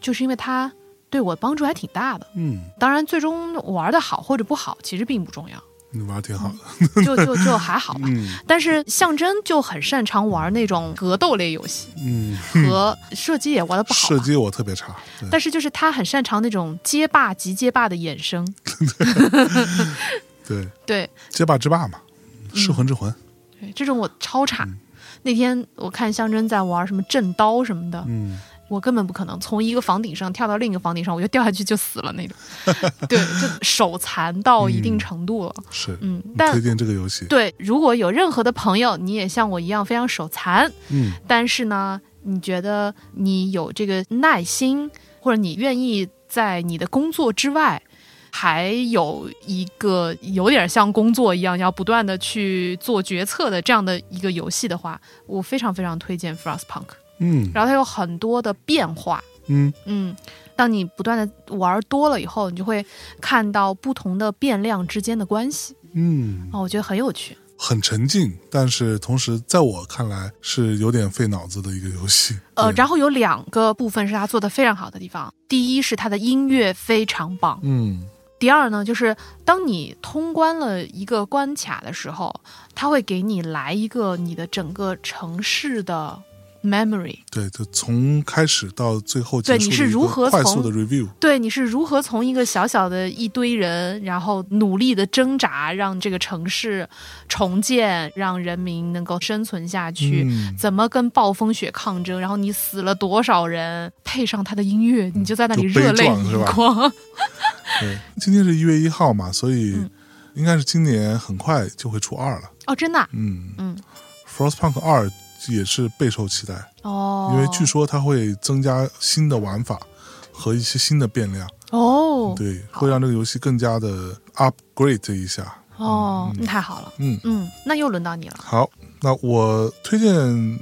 就是因为它对我帮助还挺大的。嗯，当然，最终玩的好或者不好其实并不重要，你玩的挺好的，就就就还好吧。嗯但是象征就很擅长玩那种格斗类游戏，嗯，和射击也玩的不好。射击我特别差，但是就是他很擅长那种街霸及街霸的衍生，对，对街霸之霸嘛，噬魂之魂，对，这种我超差。那天我看象征在玩什么震刀什么的，嗯我根本不可能从一个房顶上跳到另一个房顶上，我就掉下去就死了那种。对，就手残到一定程度了。是，嗯，但推荐这个游戏，对，如果有任何的朋友，你也像我一样非常手残，嗯但是呢，你觉得你有这个耐心，或者你愿意在你的工作之外，还有一个有点像工作一样要不断的去做决策的这样的一个游戏的话，我非常非常推荐 Frostpunk。嗯。然后它有很多的变化，嗯。嗯，当你不断的玩多了以后，你就会看到不同的变量之间的关系。嗯，啊、我觉得很有趣。很沉浸，但是同时在我看来是有点费脑子的一个游戏，呃，然后有两个部分是它做的非常好的地方。第一是它的音乐非常棒，嗯。第二呢，就是当你通关了一个关卡的时候，他会给你来一个你的整个城市的 memory。对，就从开始到最后结束对你是如何快速的从 review，对，你是如何从一个小小的一堆人，然后努力的挣扎，让这个城市重建，让人民能够生存下去？嗯怎么跟暴风雪抗争？然后你死了多少人？配上他的音乐，你就在那里热泪盈眶。对，今天是一月一号嘛，所以嗯应该是今年很快就会出二了。哦，真的啊、嗯嗯，Frostpunk 二也是备受期待，哦，因为据说它会增加新的玩法和一些新的变量，哦对，会让这个游戏更加的 upgrade 一下。哦，那太好了。嗯，嗯，那又轮到你了。好，那我推荐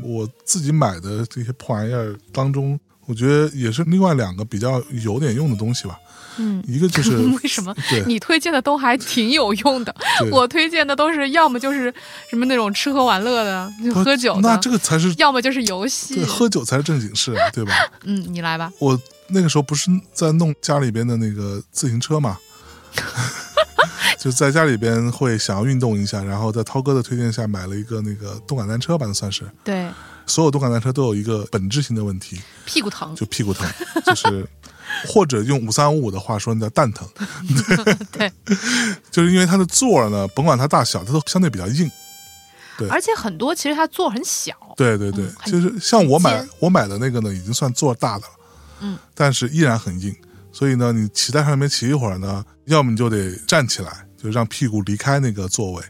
我自己买的这些破玩意儿当中，我觉得也是另外两个比较有点用的东西吧。嗯，一个就是 为什么你推荐的都还挺有用的？我推荐的都是要么就是什么那种吃喝玩乐的，就喝酒的，那这个才是要么就是游戏对。喝酒才是正经事，对吧？嗯，你来吧。我那个时候不是在弄家里边的那个自行车嘛，就在家里边会想要运动一下，然后在涛哥的推荐下买了一个那个动感单车吧，算是对，所有动感单车都有一个本质性的问题，屁股疼。就屁股疼，就是或者用五三五五的话说，那叫蛋疼，对，就是因为它的座儿呢，甭管它大小，它都相对比较硬。对。而且很多其实它座很小。对对对，嗯就是像我买我买的那个呢，已经算座大的了，嗯，但是依然很硬，所以呢，你骑在上面骑一会儿呢，要么你就得站起来，就让屁股离开那个座位，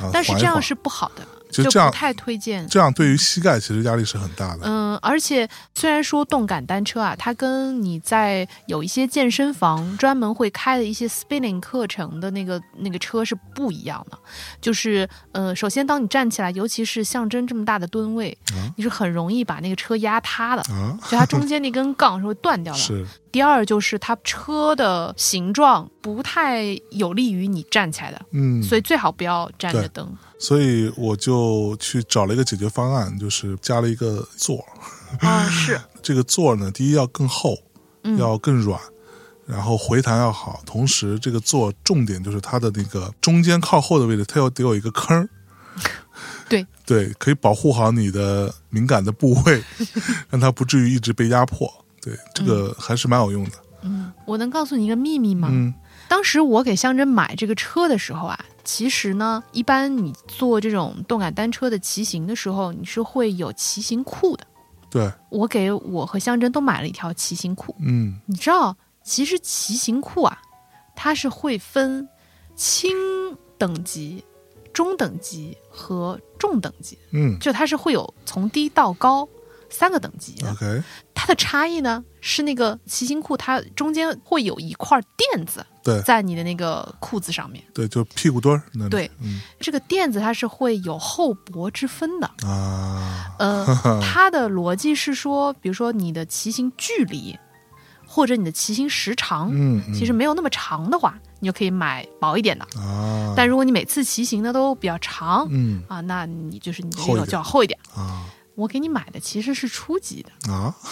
啊、但是这样是不好的，就这样不太推荐。这样对于膝盖其实压力是很大的，嗯，而且虽然说动感单车啊，它跟你在有一些健身房专门会开的一些 spinning 课程的那个那个车是不一样的。就是呃，首先当你站起来，尤其是象征这么大的吨位，啊你是很容易把那个车压塌的。嗯，就它中间那根杠是会断掉的。是第二就是它车的形状不太有利于你站起来的，嗯，所以最好不要站着蹬。所以我就去找了一个解决方案，就是加了一个座儿，啊，是，这个座儿呢，第一要更厚，嗯要更软，然后回弹要好，同时这个座重点就是它的那个中间靠后的位置，它要得有一个坑儿。对 对，可以保护好你的敏感的部位，让它不至于一直被压迫。对，这个还是蛮有用的。嗯，我能告诉你一个秘密吗？嗯当时我给香珍买这个车的时候啊，其实呢，一般你做这种动感单车的骑行的时候，你是会有骑行裤的。对，我给我和香珍都买了一条骑行裤。嗯你知道，其实骑行裤啊，它是会分轻等级、中等级和重等级，嗯就它是会有从低到高三个等级的。，OK，它的差异呢是那个骑行裤，它中间会有一块垫子对在你的那个裤子上面。对，就屁股墩儿。对嗯这个垫子它是会有厚薄之分的。啊，呃，它的逻辑是说，比如说你的骑行距离或者你的骑行时长，嗯，嗯其实没有那么长的话，你就可以买薄一点的。啊，但如果你每次骑行呢都比较长、嗯啊，那你就是你这个就要厚一点。啊我给你买的其实是初级的，啊，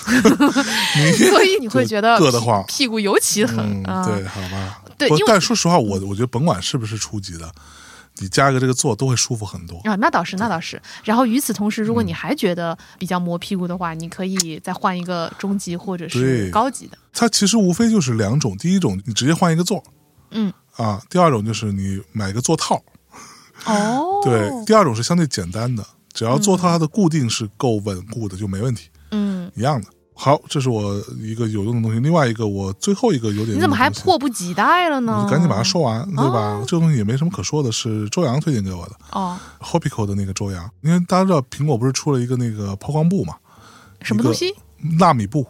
所以你会觉得硌得慌屁屁股尤其疼嗯，啊。对，好吧。对，但说实话，我我觉得甭管是不是初级的，你加一个这个座都会舒服很多。啊，那倒是，那倒是。然后与此同时，如果嗯你还觉得比较磨屁股的话，你可以再换一个中级或者是高级的。它其实无非就是两种，第一种你直接换一个座嗯，啊，第二种就是你买一个座套。哦，对，第二种是相对简单的，只要做它的固定是够稳固的就没问题，嗯，一样的。好，这是我一个有用的东西。另外一个，我最后一个有点你怎么还迫不及待了呢？你赶紧把它说完，对吧？哦这个东西也没什么可说的，是周洋推荐给我的哦，Hopico 的那个周洋，因为大家知道苹果不是出了一个那个抛光布嘛，什么东西？纳米布，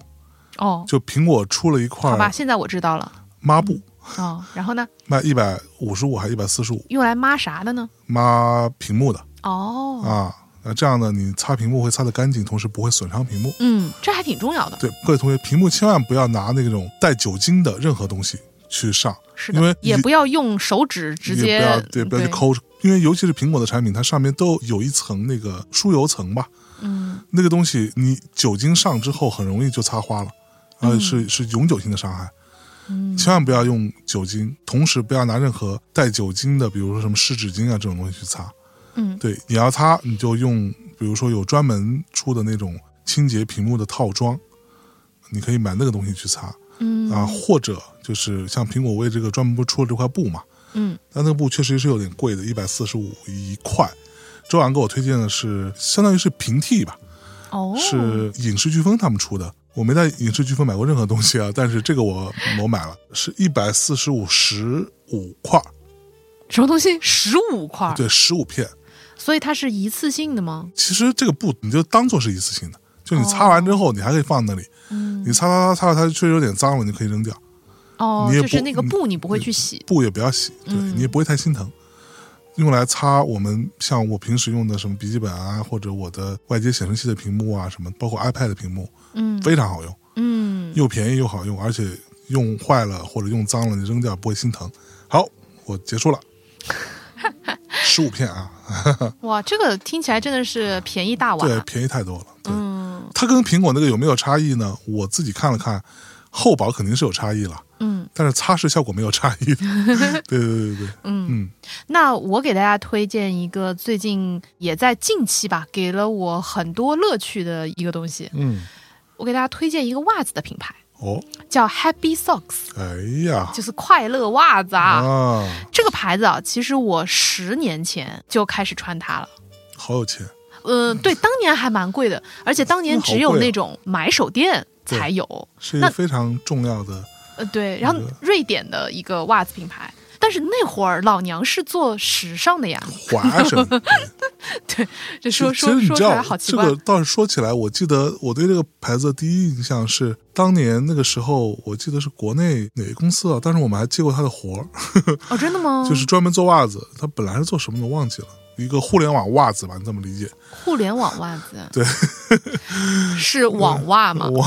哦，就苹果出了一块好吧，现在我知道了。抹布，哦，然后呢，卖一百五十五还一百四十五，用来抹啥的呢？抹屏幕的哦，啊。那这样呢，你擦屏幕会擦得干净，同时不会损伤屏幕。嗯，这还挺重要的。对，各位同学，屏幕千万不要拿那种带酒精的任何东西去上，是因为，也不要用手指直接也不要对不要去抠，因为尤其是苹果的产品，它上面都有一层那个疏油层吧，嗯那个东西你酒精上之后很容易就擦花了，呃，是是永久性的伤害。嗯千万不要用酒精，同时不要拿任何带酒精的，比如说什么湿纸巾啊这种东西去擦。嗯。对，你要擦你就用，比如说有专门出的那种清洁屏幕的套装，你可以买那个东西去擦。嗯。啊，或者就是像苹果为这个专门不出了这块布嘛，嗯。但那个布确实是有点贵的，一百四十五一块。周安给我推荐的是，相当于是平替吧，哦。是影视飓风他们出的。我没在影视飓风买过任何东西啊，但是这个我我买了，是一百四十五十五块，什么东西？十五块，对，十五片。所以它是一次性的吗？其实这个布你就当做是一次性的，就你擦完之后，你还可以放那里，嗯你擦擦擦擦，它确实有点脏了，你可以扔掉。哦，就是那个布你不会去洗，布也不要洗，对、嗯你也不会太心疼。用来擦我们像我平时用的什么笔记本啊，或者我的外接显示器的屏幕啊，什么包括 iPad 的屏幕，嗯非常好用，嗯，又便宜又好用，而且用坏了或者用脏了你扔掉不会心疼。好，我结束了，十五片啊，哇，这个听起来真的是便宜大碗对，啊，便宜太多了。对，嗯它跟苹果那个有没有差异呢？我自己看了看，厚薄肯定是有差异了，嗯但是擦拭效果没有差异。对对对对对，嗯。嗯那我给大家推荐一个最近也在近期吧，给了我很多乐趣的一个东西。嗯，我给大家推荐一个袜子的品牌，哦，叫 Happy Socks，哎呀，就是快乐袜子啊。啊，这个牌子啊，其实我十年前就开始穿它了。好有钱，嗯、对，当年还蛮贵的，而且当年只有那种买手店才有。那是一个非常重要的。呃，对，然后瑞典的一个袜子品牌，但是那会儿老娘是做时尚的呀。华生，就说其实说说起来好奇怪。这个倒是说起来，我记得我对这个牌子的第一印象是，当年那个时候，我记得是国内哪个公司啊，但是我们还接过他的活儿，哦，真的吗？就是专门做袜子。他本来是做什么的忘记了，一个互联网袜子吧，你这么理解？互联网袜子，对，是网袜吗？哇！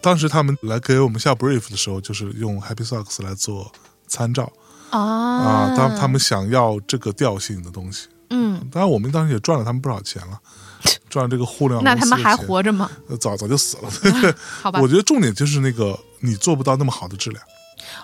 当时他们来给我们下 brief 的时候，就是用 Happy Socks 来做参照啊啊，他他们想要这个调性的东西。嗯，当然，我们当时也赚了他们不少钱了，赚这个互联网那他们还活着吗？呃早早就死了。好吧 我，觉得重点就是那个你做不到那么好的质量，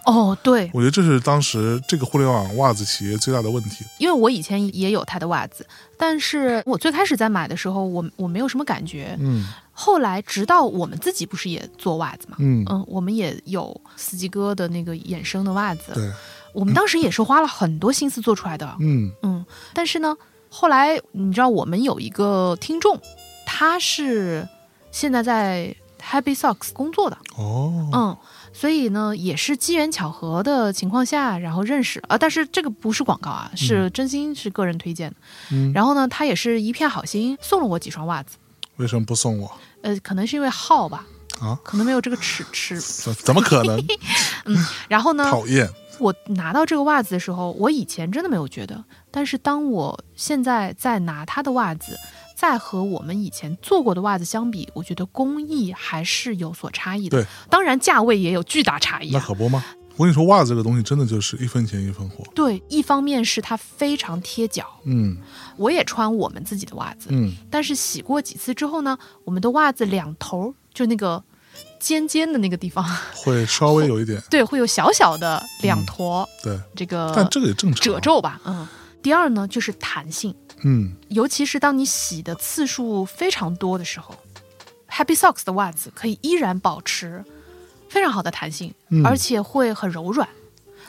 哦，对，我觉得这是当时这个互联网袜子企业最大的问题。因为我以前也有他的袜子，但是我最开始在买的时候，我我没有什么感觉。嗯。后来直到我们自己不是也做袜子嘛，嗯，嗯，我们也有司机哥的那个衍生的袜子，对，我们当时也是花了很多心思做出来的，嗯。嗯，但是呢，后来你知道我们有一个听众，他是现在在 Happy Socks 工作的，哦，嗯，所以呢，也是机缘巧合的情况下，然后认识啊。但是这个不是广告啊，是真心是个人推荐的。嗯，然后呢，他也是一片好心送了我几双袜子，为什么不送我呃，可能是因为号吧，啊？可能没有这个尺尺。怎怎么可能？嗯然后呢，讨厌！我拿到这个袜子的时候，我以前真的没有觉得，但是当我现在在拿他的袜子，再和我们以前做过的袜子相比，我觉得工艺还是有所差异的。对，当然价位也有巨大差异啊。那可不吗？我跟你说，袜子这个东西真的就是一分钱一分货。对，一方面是它非常贴脚，嗯我也穿我们自己的袜子，嗯，但是洗过几次之后呢，我们的袜子两头就那个尖尖的那个地方，会稍微有一点对，会有小小的两坨对，这个但这个也正常。褶。皱吧，嗯。第二呢，就是弹性，嗯尤其是当你洗的次数非常多的时候，Happy Socks 的袜子可以依然保持非常好的弹性，嗯而且会很柔软，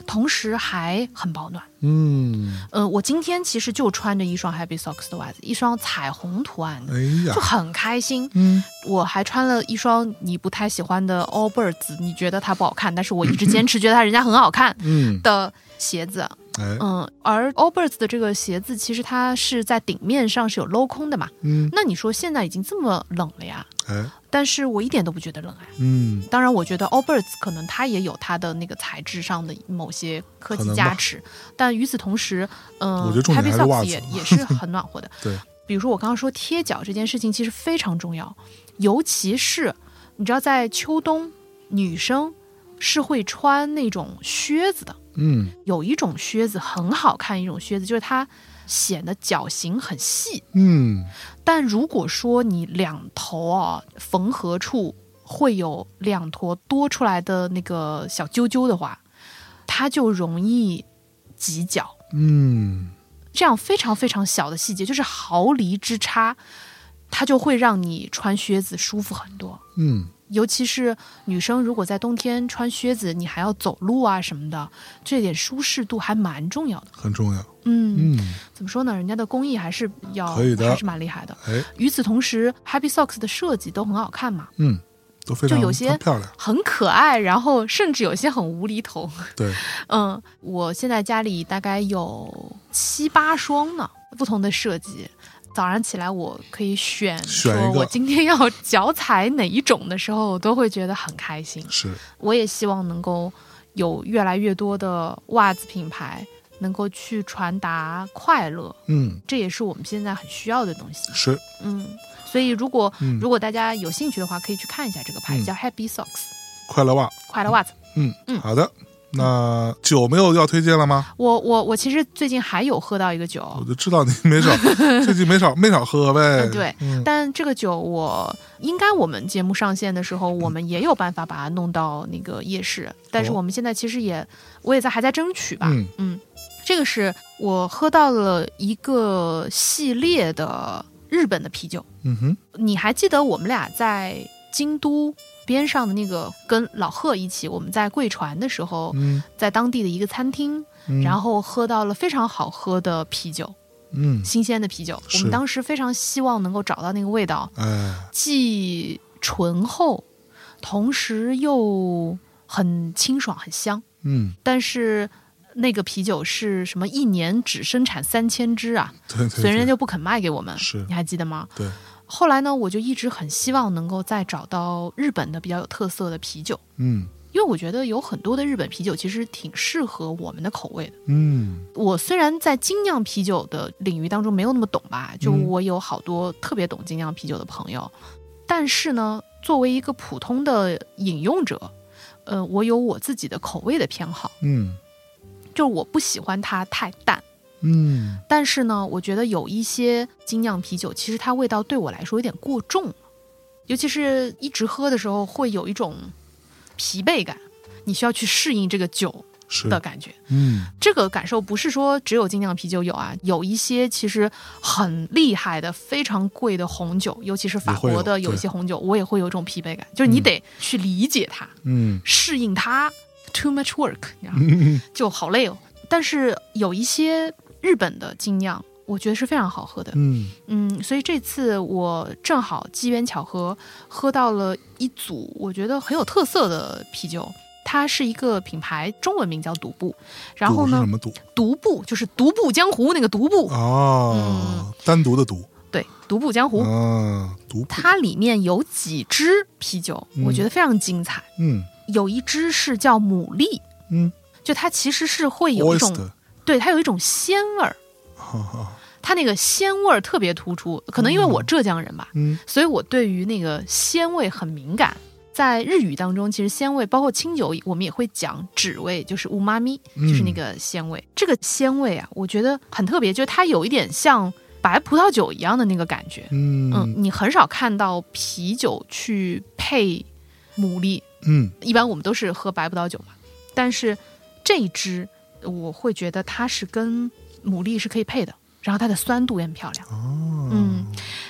同时还很保暖。嗯，呃，我今天其实就穿着一双 Happy Socks 的袜子，一双彩虹图案的，哎呀就，很开心。嗯我还穿了一双你不太喜欢的 Allbirds，你觉得它不好看，但是我一直坚持觉得它人家很好看嗯，的鞋子。哎，嗯，而 Allbirds 的这个鞋子其实它是在顶面上是有镂空的嘛。嗯那你说现在已经这么冷了呀？哎，但是我一点都不觉得冷啊。嗯当然，我觉得 Allbirds 可能它也有它的那个材质上的某些科技加持，但与此同时，嗯、Happy Socks 也也是很暖和的。对，比如说我刚刚说贴脚这件事情，其实非常重要，尤其是你知道，在秋冬，女生是会穿那种靴子的。嗯有一种靴子很好看，一种靴子就是它显得脚型很细，嗯，但如果说你两头啊缝合处会有两坨多出来的那个小揪揪的话，它就容易挤脚。嗯，这样非常非常小的细节，就是毫厘之差，它就会让你穿靴子舒服很多。嗯，尤其是女生，如果在冬天穿靴子，你还要走路啊什么的，这点舒适度还蛮重要的。很重要。嗯，嗯，怎么说呢？人家的工艺还是要可以的还是蛮厉害的。哎，与此同时，Happy Socks 的设计都很好看嘛，嗯，都非常就有些漂亮。很可爱，然后甚至有些很无厘头。对，嗯，我现在家里大概有七八双呢，不同的设计。早上起来，我可以选，说我今天要脚踩哪一种的时候，我都会觉得很开心。是，我也希望能够有越来越多的袜子品牌能够去传达快乐，嗯，这也是我们现在很需要的东西。是，嗯，所以如果、嗯如果大家有兴趣的话，可以去看一下这个牌子，嗯叫 Happy Socks 快乐袜。快乐袜子。嗯嗯好的。那酒没有要推荐了吗？我我我其实最近还有喝到一个酒，我就知道你没少，最近没少没少喝呗。嗯对嗯但这个酒我应该我们节目上线的时候，我们也有办法把它弄到那个夜市，但是哦我们现在其实也我也在还在争取吧。嗯这个是我喝到了一个系列的日本的啤酒，嗯哼，你还记得我们俩在京都边上的那个跟老贺一起，我们在贵船的时候，嗯，在当地的一个餐厅，嗯然后喝到了非常好喝的啤酒，嗯，新鲜的啤酒。我们当时非常希望能够找到那个味道，哎，既醇厚，同时又很清爽、很香。嗯，但是那个啤酒是什么？一年只生产三千支啊，对对对，所以人家就不肯卖给我们。是你还记得吗？对，后来呢，我就一直很希望能够再找到日本的比较有特色的啤酒，嗯。因为我觉得有很多的日本啤酒其实挺适合我们的口味的。嗯。我虽然在精酿啤酒的领域当中没有那么懂吧，就嗯。我有好多特别懂精酿啤酒的朋友，但是呢，作为一个普通的饮用者，呃，我有我自己的口味的偏好，嗯。就是我不喜欢它太淡。嗯但是呢，我觉得有一些精酿啤酒，其实它味道对我来说有点过重了，尤其是一直喝的时候，会有一种疲惫感，你需要去适应这个酒的感觉。嗯这个感受不是说只有精酿啤酒有啊，有一些其实很厉害的、非常贵的红酒，尤其是法国的有有一些红酒，我也会有一种疲惫感，就是你嗯得去理解它、嗯适应它，too much work，你知道吗？嗯 就好累哦。但是有一些日本的精酿，我觉得是非常好喝的。嗯嗯，所以这次我正好机缘巧合喝到了一组我觉得很有特色的啤酒。它是一个品牌，中文名叫独步。然后呢什，么独？独步就是独步江湖那个独步，哦，单独的独对，独步江湖。啊，独步，它里面有几支啤酒，嗯我觉得非常精彩。嗯有一支是叫牡蛎，嗯就它其实是会有一种对，它有一种鲜味儿，它那个鲜味儿特别突出。可能因为我浙江人吧，嗯所以我对于那个鲜味很敏感。在日语当中，其实鲜味包括清酒，我们也会讲脂味，就是乌妈咪，嗯就是那个鲜味。这个鲜味啊，我觉得很特别，就是它有一点像白葡萄酒一样的那个感觉。嗯，嗯你很少看到啤酒去配牡蛎，嗯一般我们都是喝白葡萄酒嘛。但是这一支，我会觉得它是跟牡蛎是可以配的，然后它的酸度也很漂亮。哦，嗯，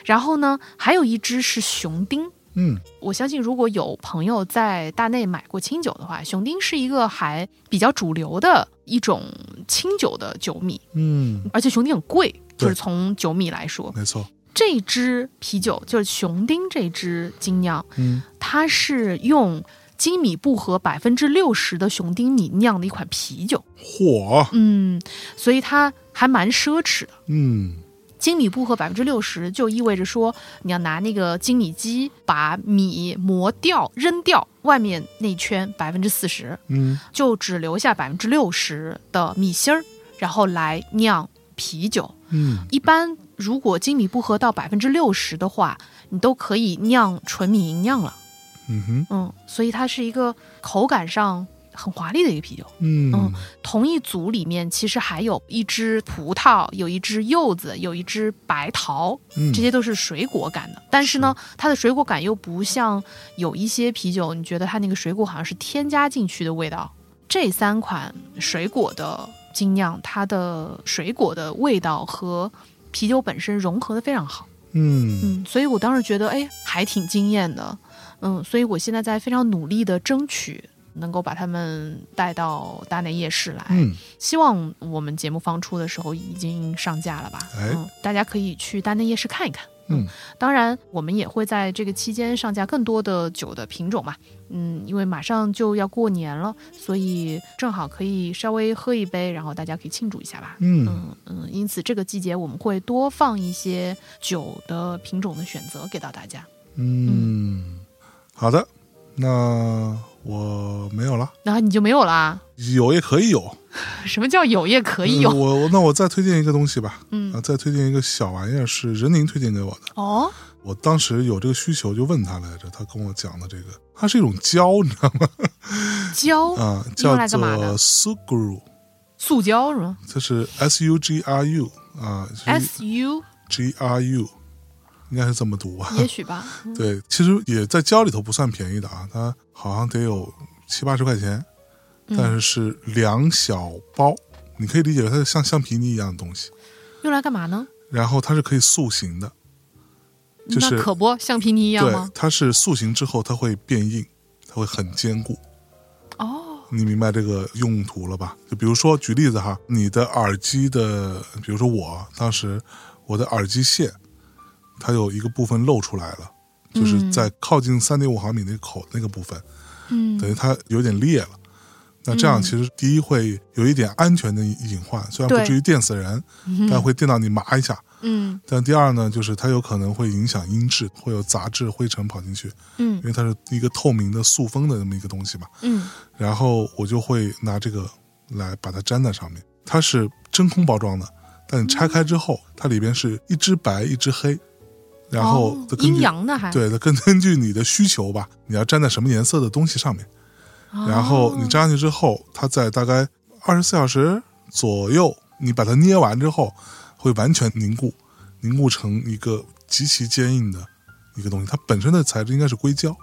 然后呢，还有一只是雄丁。嗯。我相信，如果有朋友在大内买过清酒的话，雄丁是一个还比较主流的一种清酒的酒米，嗯，而且雄丁很贵，就是从酒米来说，没错，这支啤酒就是雄丁这支精酿，嗯。它是用精米不和百分之六十的熊丁米酿的一款啤酒，嚯，嗯，所以它还蛮奢侈的。嗯精米不和百分之六十，就意味着说你要拿那个精米机把米磨掉、扔掉，外面那圈百分之四十，嗯就只留下百分之六十的米芯儿，然后来酿啤酒。嗯一般如果精米不和到百分之六十的话，你都可以酿纯米吟酿了。嗯哼，嗯，所以它是一个口感上很华丽的一个啤酒。嗯嗯同一组里面其实还有一只葡萄，有一只柚子，有一只白桃，嗯这些都是水果感的。但是呢，它的水果感又不像有一些啤酒，你觉得它那个水果好像是添加进去的味道。这三款水果的精酿，它的水果的味道和啤酒本身融合的非常好。嗯嗯，所以我当时觉得，哎，还挺惊艳的，嗯，所以我现在在非常努力的争取能够把他们带到大内夜市来，嗯，希望我们节目放出的时候已经上架了吧？哎嗯，大家可以去大内夜市看一看。嗯，当然，我们也会在这个期间上架更多的酒的品种嘛。嗯，因为马上就要过年了，所以正好可以稍微喝一杯，然后大家可以庆祝一下吧。嗯嗯嗯，因此这个季节我们会多放一些酒的品种的选择给到大家。嗯，好的，那我没有了，然后你就没有啦？有也可以有，什么叫有也可以有？嗯我我那我再推荐一个东西吧，嗯啊，再推荐一个小玩意儿，是任宁推荐给我的。哦，我当时有这个需求，就问他来着，他跟我讲的这个，它是一种胶，你知道吗？胶 啊，用叫做 Sugru，塑胶是吗这是 S U G R U 啊是？S U G R U，应该是这么读吧？也许吧。嗯对，其实也在胶里头不算便宜的啊，它好像得有七八十块钱，嗯但是是两小包，你可以理解为它是像橡皮泥一样的东西，用来干嘛呢？然后它是可以塑形的，就是那可不，橡皮泥一样对吗，？它是塑形之后它会变硬，它会很坚固。哦，你明白这个用途了吧？就比如说，举例子哈，你的耳机的，比如说我当时我的耳机线，它有一个部分露出来了，就是嗯在靠近三点五毫米那个口那个部分，嗯等于它有点裂了。那这样嗯其实第一会有一点安全的隐患，虽然不至于电死人，但会电到你麻一下。嗯但第二呢，就是它有可能会影响音质，会有杂质、灰尘跑进去，嗯因为它是一个透明的塑封的这么一个东西嘛。嗯然后我就会拿这个来把它粘在上面。它是真空包装的，但你拆开之后，它里边是一只白一只黑，然后哦阴阳的还对它根根 据你的需求吧，你要粘在什么颜色的东西上面，哦然后你粘上去之后，它在大概二十四小时左右，你把它捏完之后，会完全凝固，凝固成一个极其坚硬的一个东西。它本身的材质应该是硅胶。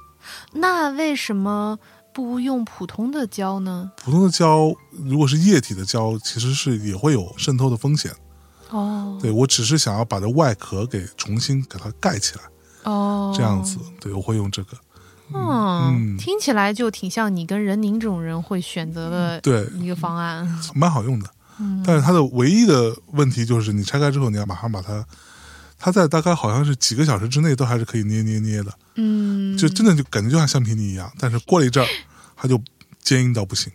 那为什么不用普通的胶呢？普通的胶，如果是液体的胶，其实是也会有渗透的风险。哦对我只是想要把这外壳给重新给它盖起来，哦，这样子。对我会用这个。嗯，嗯听起来就挺像你跟任宁这种人会选择的对，一个方案。蛮好用的。嗯但是它的唯一的问题就是，你拆开之后，你要马上把它，它在大概好像是几个小时之内都还是可以捏捏捏的，嗯，就真的就感觉就像橡皮泥一样。但是过了一阵儿，它就坚硬到不行。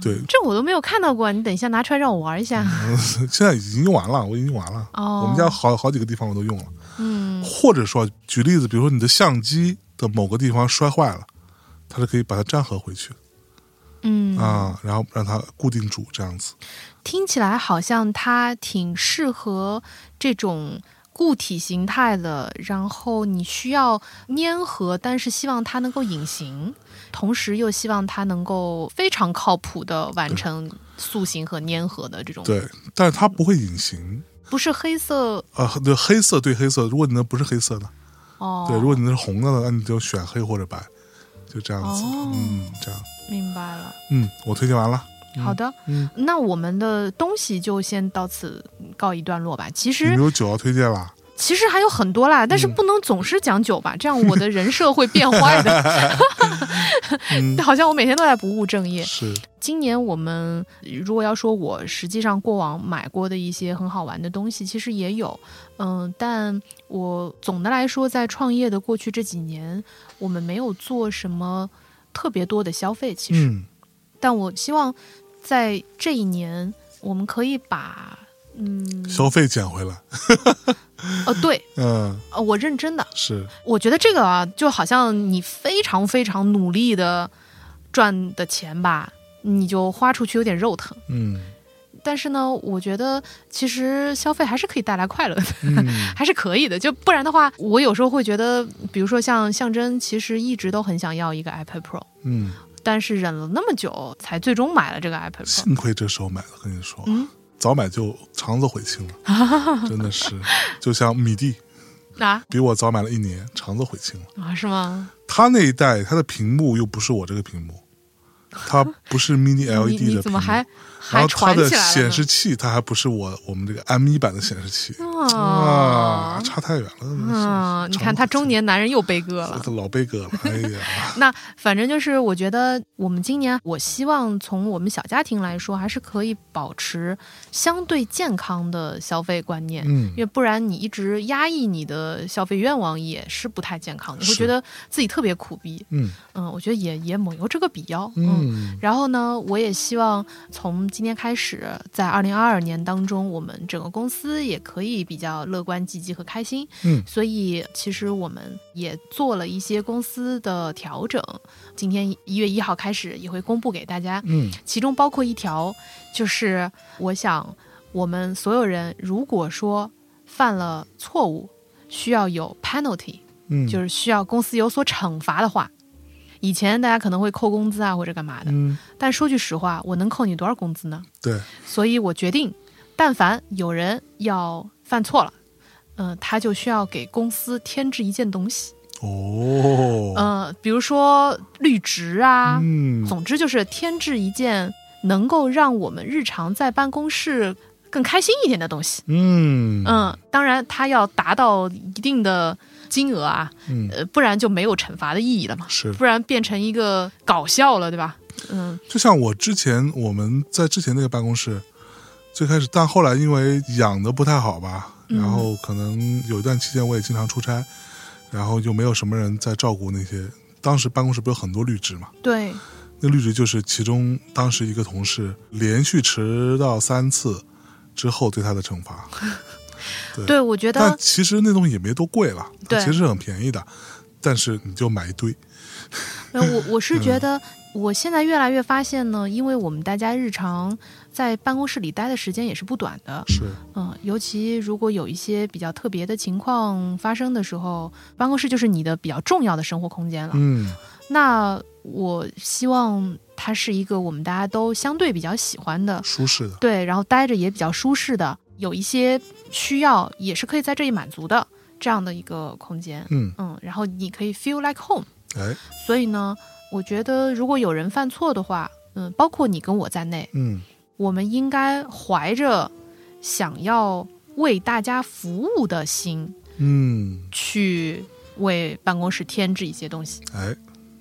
对，这我都没有看到过，你等一下拿出来让我玩一下。现在已经用完了，我已经用完了。哦我们家好好几个地方我都用了。嗯或者说，举例子，比如说你的相机的某个地方摔坏了，它是可以把它粘合回去嗯啊，然后让它固定住，这样子。听起来好像它挺适合这种固体形态的，然后你需要粘合，但是希望它能够隐形，同时又希望它能够非常靠谱的完成塑形和粘合的这种。对，但是它不会隐形。不是黑色啊，对，黑色对黑色，如果你那不是黑色的，哦。对，如果你那是红的呢，那你就选黑或者白，就这样子。哦嗯，这样，明白了。嗯，我推荐完了。好的，嗯那我们的东西就先到此告一段落吧。其实没有酒要推荐啦？其实还有很多啦，但是不能总是讲酒吧，这样 我的人设会变坏的。嗯 好像我每天都在不务正业。是，今年我们如果要说我实际上过往买过的一些很好玩的东西，其实也有，嗯，但我总的来说，在创业的过去这几年，我们没有做什么特别多的消费，其实，嗯但我希望在这一年，我们可以把，嗯，消费捡回来。呃，对，嗯，呃，我认真的，是，我觉得这个啊，就好像你非常非常努力的赚的钱吧，你就花出去有点肉疼。嗯但是呢，我觉得其实消费还是可以带来快乐的，嗯 还是可以的。就不然的话，我有时候会觉得，比如说像象征，其实一直都很想要一个 iPad Pro，嗯，但是忍了那么久，才最终买了这个 iPad Pro。幸亏这时候买了，跟你说，嗯早买就肠子悔青了，真的是，就像米蒂。啊？比我早买了一年，肠子悔青了。啊，是吗？他那一代，他的屏幕又不是我这个屏幕，它不是 Mini 你 LED 的屏怎么还然还后它的？显示器，它还不是我我们这个 M 一版的显示器，啊，差太远了。嗯，你看他中年男人又悲歌了。老 悲歌了，哎呀，那反正就是，我觉得我们今年，我希望从我们小家庭来说，还是可以保持相对健康的消费观念，嗯因为不然你一直压抑你的消费愿望也是不太健康的，你会觉得自己特别苦逼。嗯嗯，我觉得也也没有这个必要。嗯然后呢，我也希望从今天开始，在二零二二年当中，我们整个公司也可以比较乐观、积极和开心。嗯所以其实我们也做了一些公司的调整，今天一月一号开始也会公布给大家。嗯其中包括一条，就是我想我们所有人如果说犯了错误，需要有 penalty，嗯，就是需要公司有所惩罚的话，以前大家可能会扣工资啊或者干嘛的，嗯。但说句实话，我能扣你多少工资呢？对，所以我决定，但凡有人要犯错了，嗯、他就需要给公司添置一件东西，哦，呃，比如说绿植啊，嗯。总之就是添置一件能够让我们日常在办公室更开心一点的东西。嗯。嗯，当然它要达到一定的金额啊，嗯呃，不然就没有惩罚的意义了嘛，是，不然变成一个搞笑了，对吧？嗯就像我之前我们在之前那个办公室，最开始，但后来因为养的不太好吧，嗯然后可能有一段期间我也经常出差，然后就没有什么人在照顾那些。当时办公室不是有很多绿植嘛？对，那绿植就是其中当时一个同事连续迟到三次之后对他的惩罚。对。对，我觉但得其实那东西也没多贵了，对。其实很便宜的，但是你就买一堆。呃，我我是觉得，我现在越来越发现呢，因为我们大家日常在办公室里待的时间也是不短的，是，嗯，尤其如果有一些比较特别的情况发生的时候，办公室就是你的比较重要的生活空间了。嗯。那我希望它是一个我们大家都相对比较喜欢的，舒适的，对，然后待着也比较舒适的，有一些需要也是可以在这里满足的这样的一个空间。嗯，嗯，然后你可以 feel like home。哎，所以呢，我觉得如果有人犯错的话，嗯，包括你跟我在内，嗯。我们应该怀着想要为大家服务的心，嗯，去为办公室添置一些东西，哎，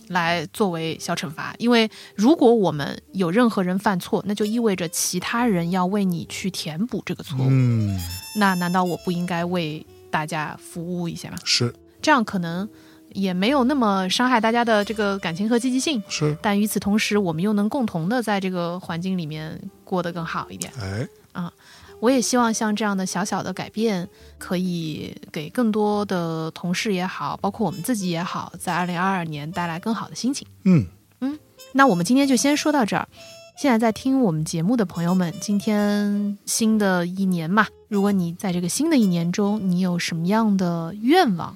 来作为小惩罚。因为如果我们有任何人犯错，那就意味着其他人要为你去填补这个错误。嗯，那难道我不应该为大家服务一下吗？是这样可能也没有那么伤害大家的这个感情和积极性。是，但与此同时，我们又能共同的在这个环境里面过得更好一点。哎，我也希望像这样的小小的改变，可以给更多的同事也好，包括我们自己也好，在二零二二年带来更好的心情。嗯嗯，那我们今天就先说到这儿。现在在听我们节目的朋友们，今天新的一年嘛，如果你在这个新的一年中，你有什么样的愿望，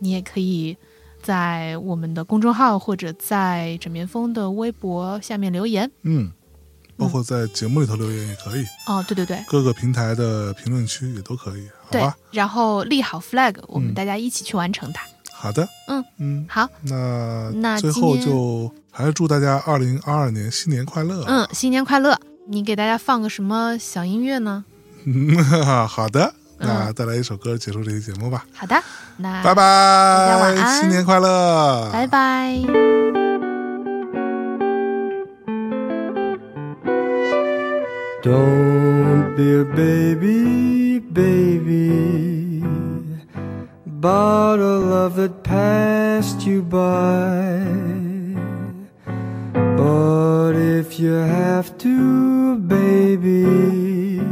你也可以在我们的公众号或者在枕边风的微博下面留言。嗯，包括在节目里头留言也可以，哦，对对对，各个平台的评论区也都可以，好对吧？，然后立好 flag，我们嗯大家一起去完成它。好的，嗯嗯，好，那那最后就还是祝大家二零二二年新年快乐。嗯，新年快乐！你给大家放个什么小音乐呢？嗯，好的，那嗯再来一首歌结束这期节目吧，好的，那拜拜，大家晚安新年快乐，拜拜。Don't be a baby, baby, a love that passed you by. But if you have to, baby,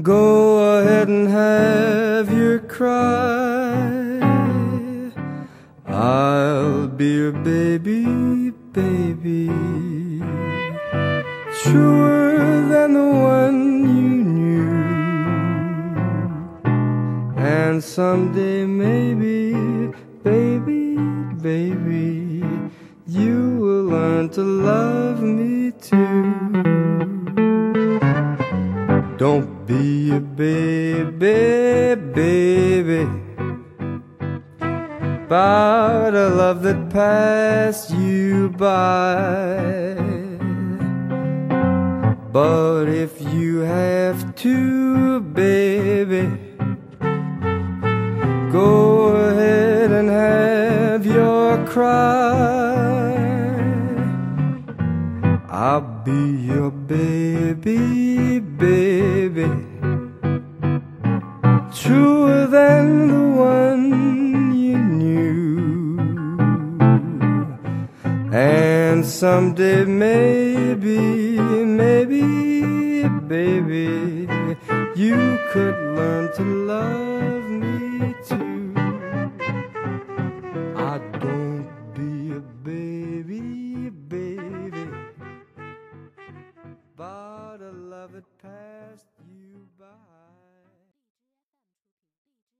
go ahead and have your cry. I'll be your baby, baby And someday, maybe, baby, baby, you will learn to love me too. Don't be a baby, baby. About a love that passed you by. But if you have to, baby, Go ahead and have your cry. I'll be your baby, baby. Truer than the one you knew. And someday, maybe, maybe, baby, you could learn to love. love it.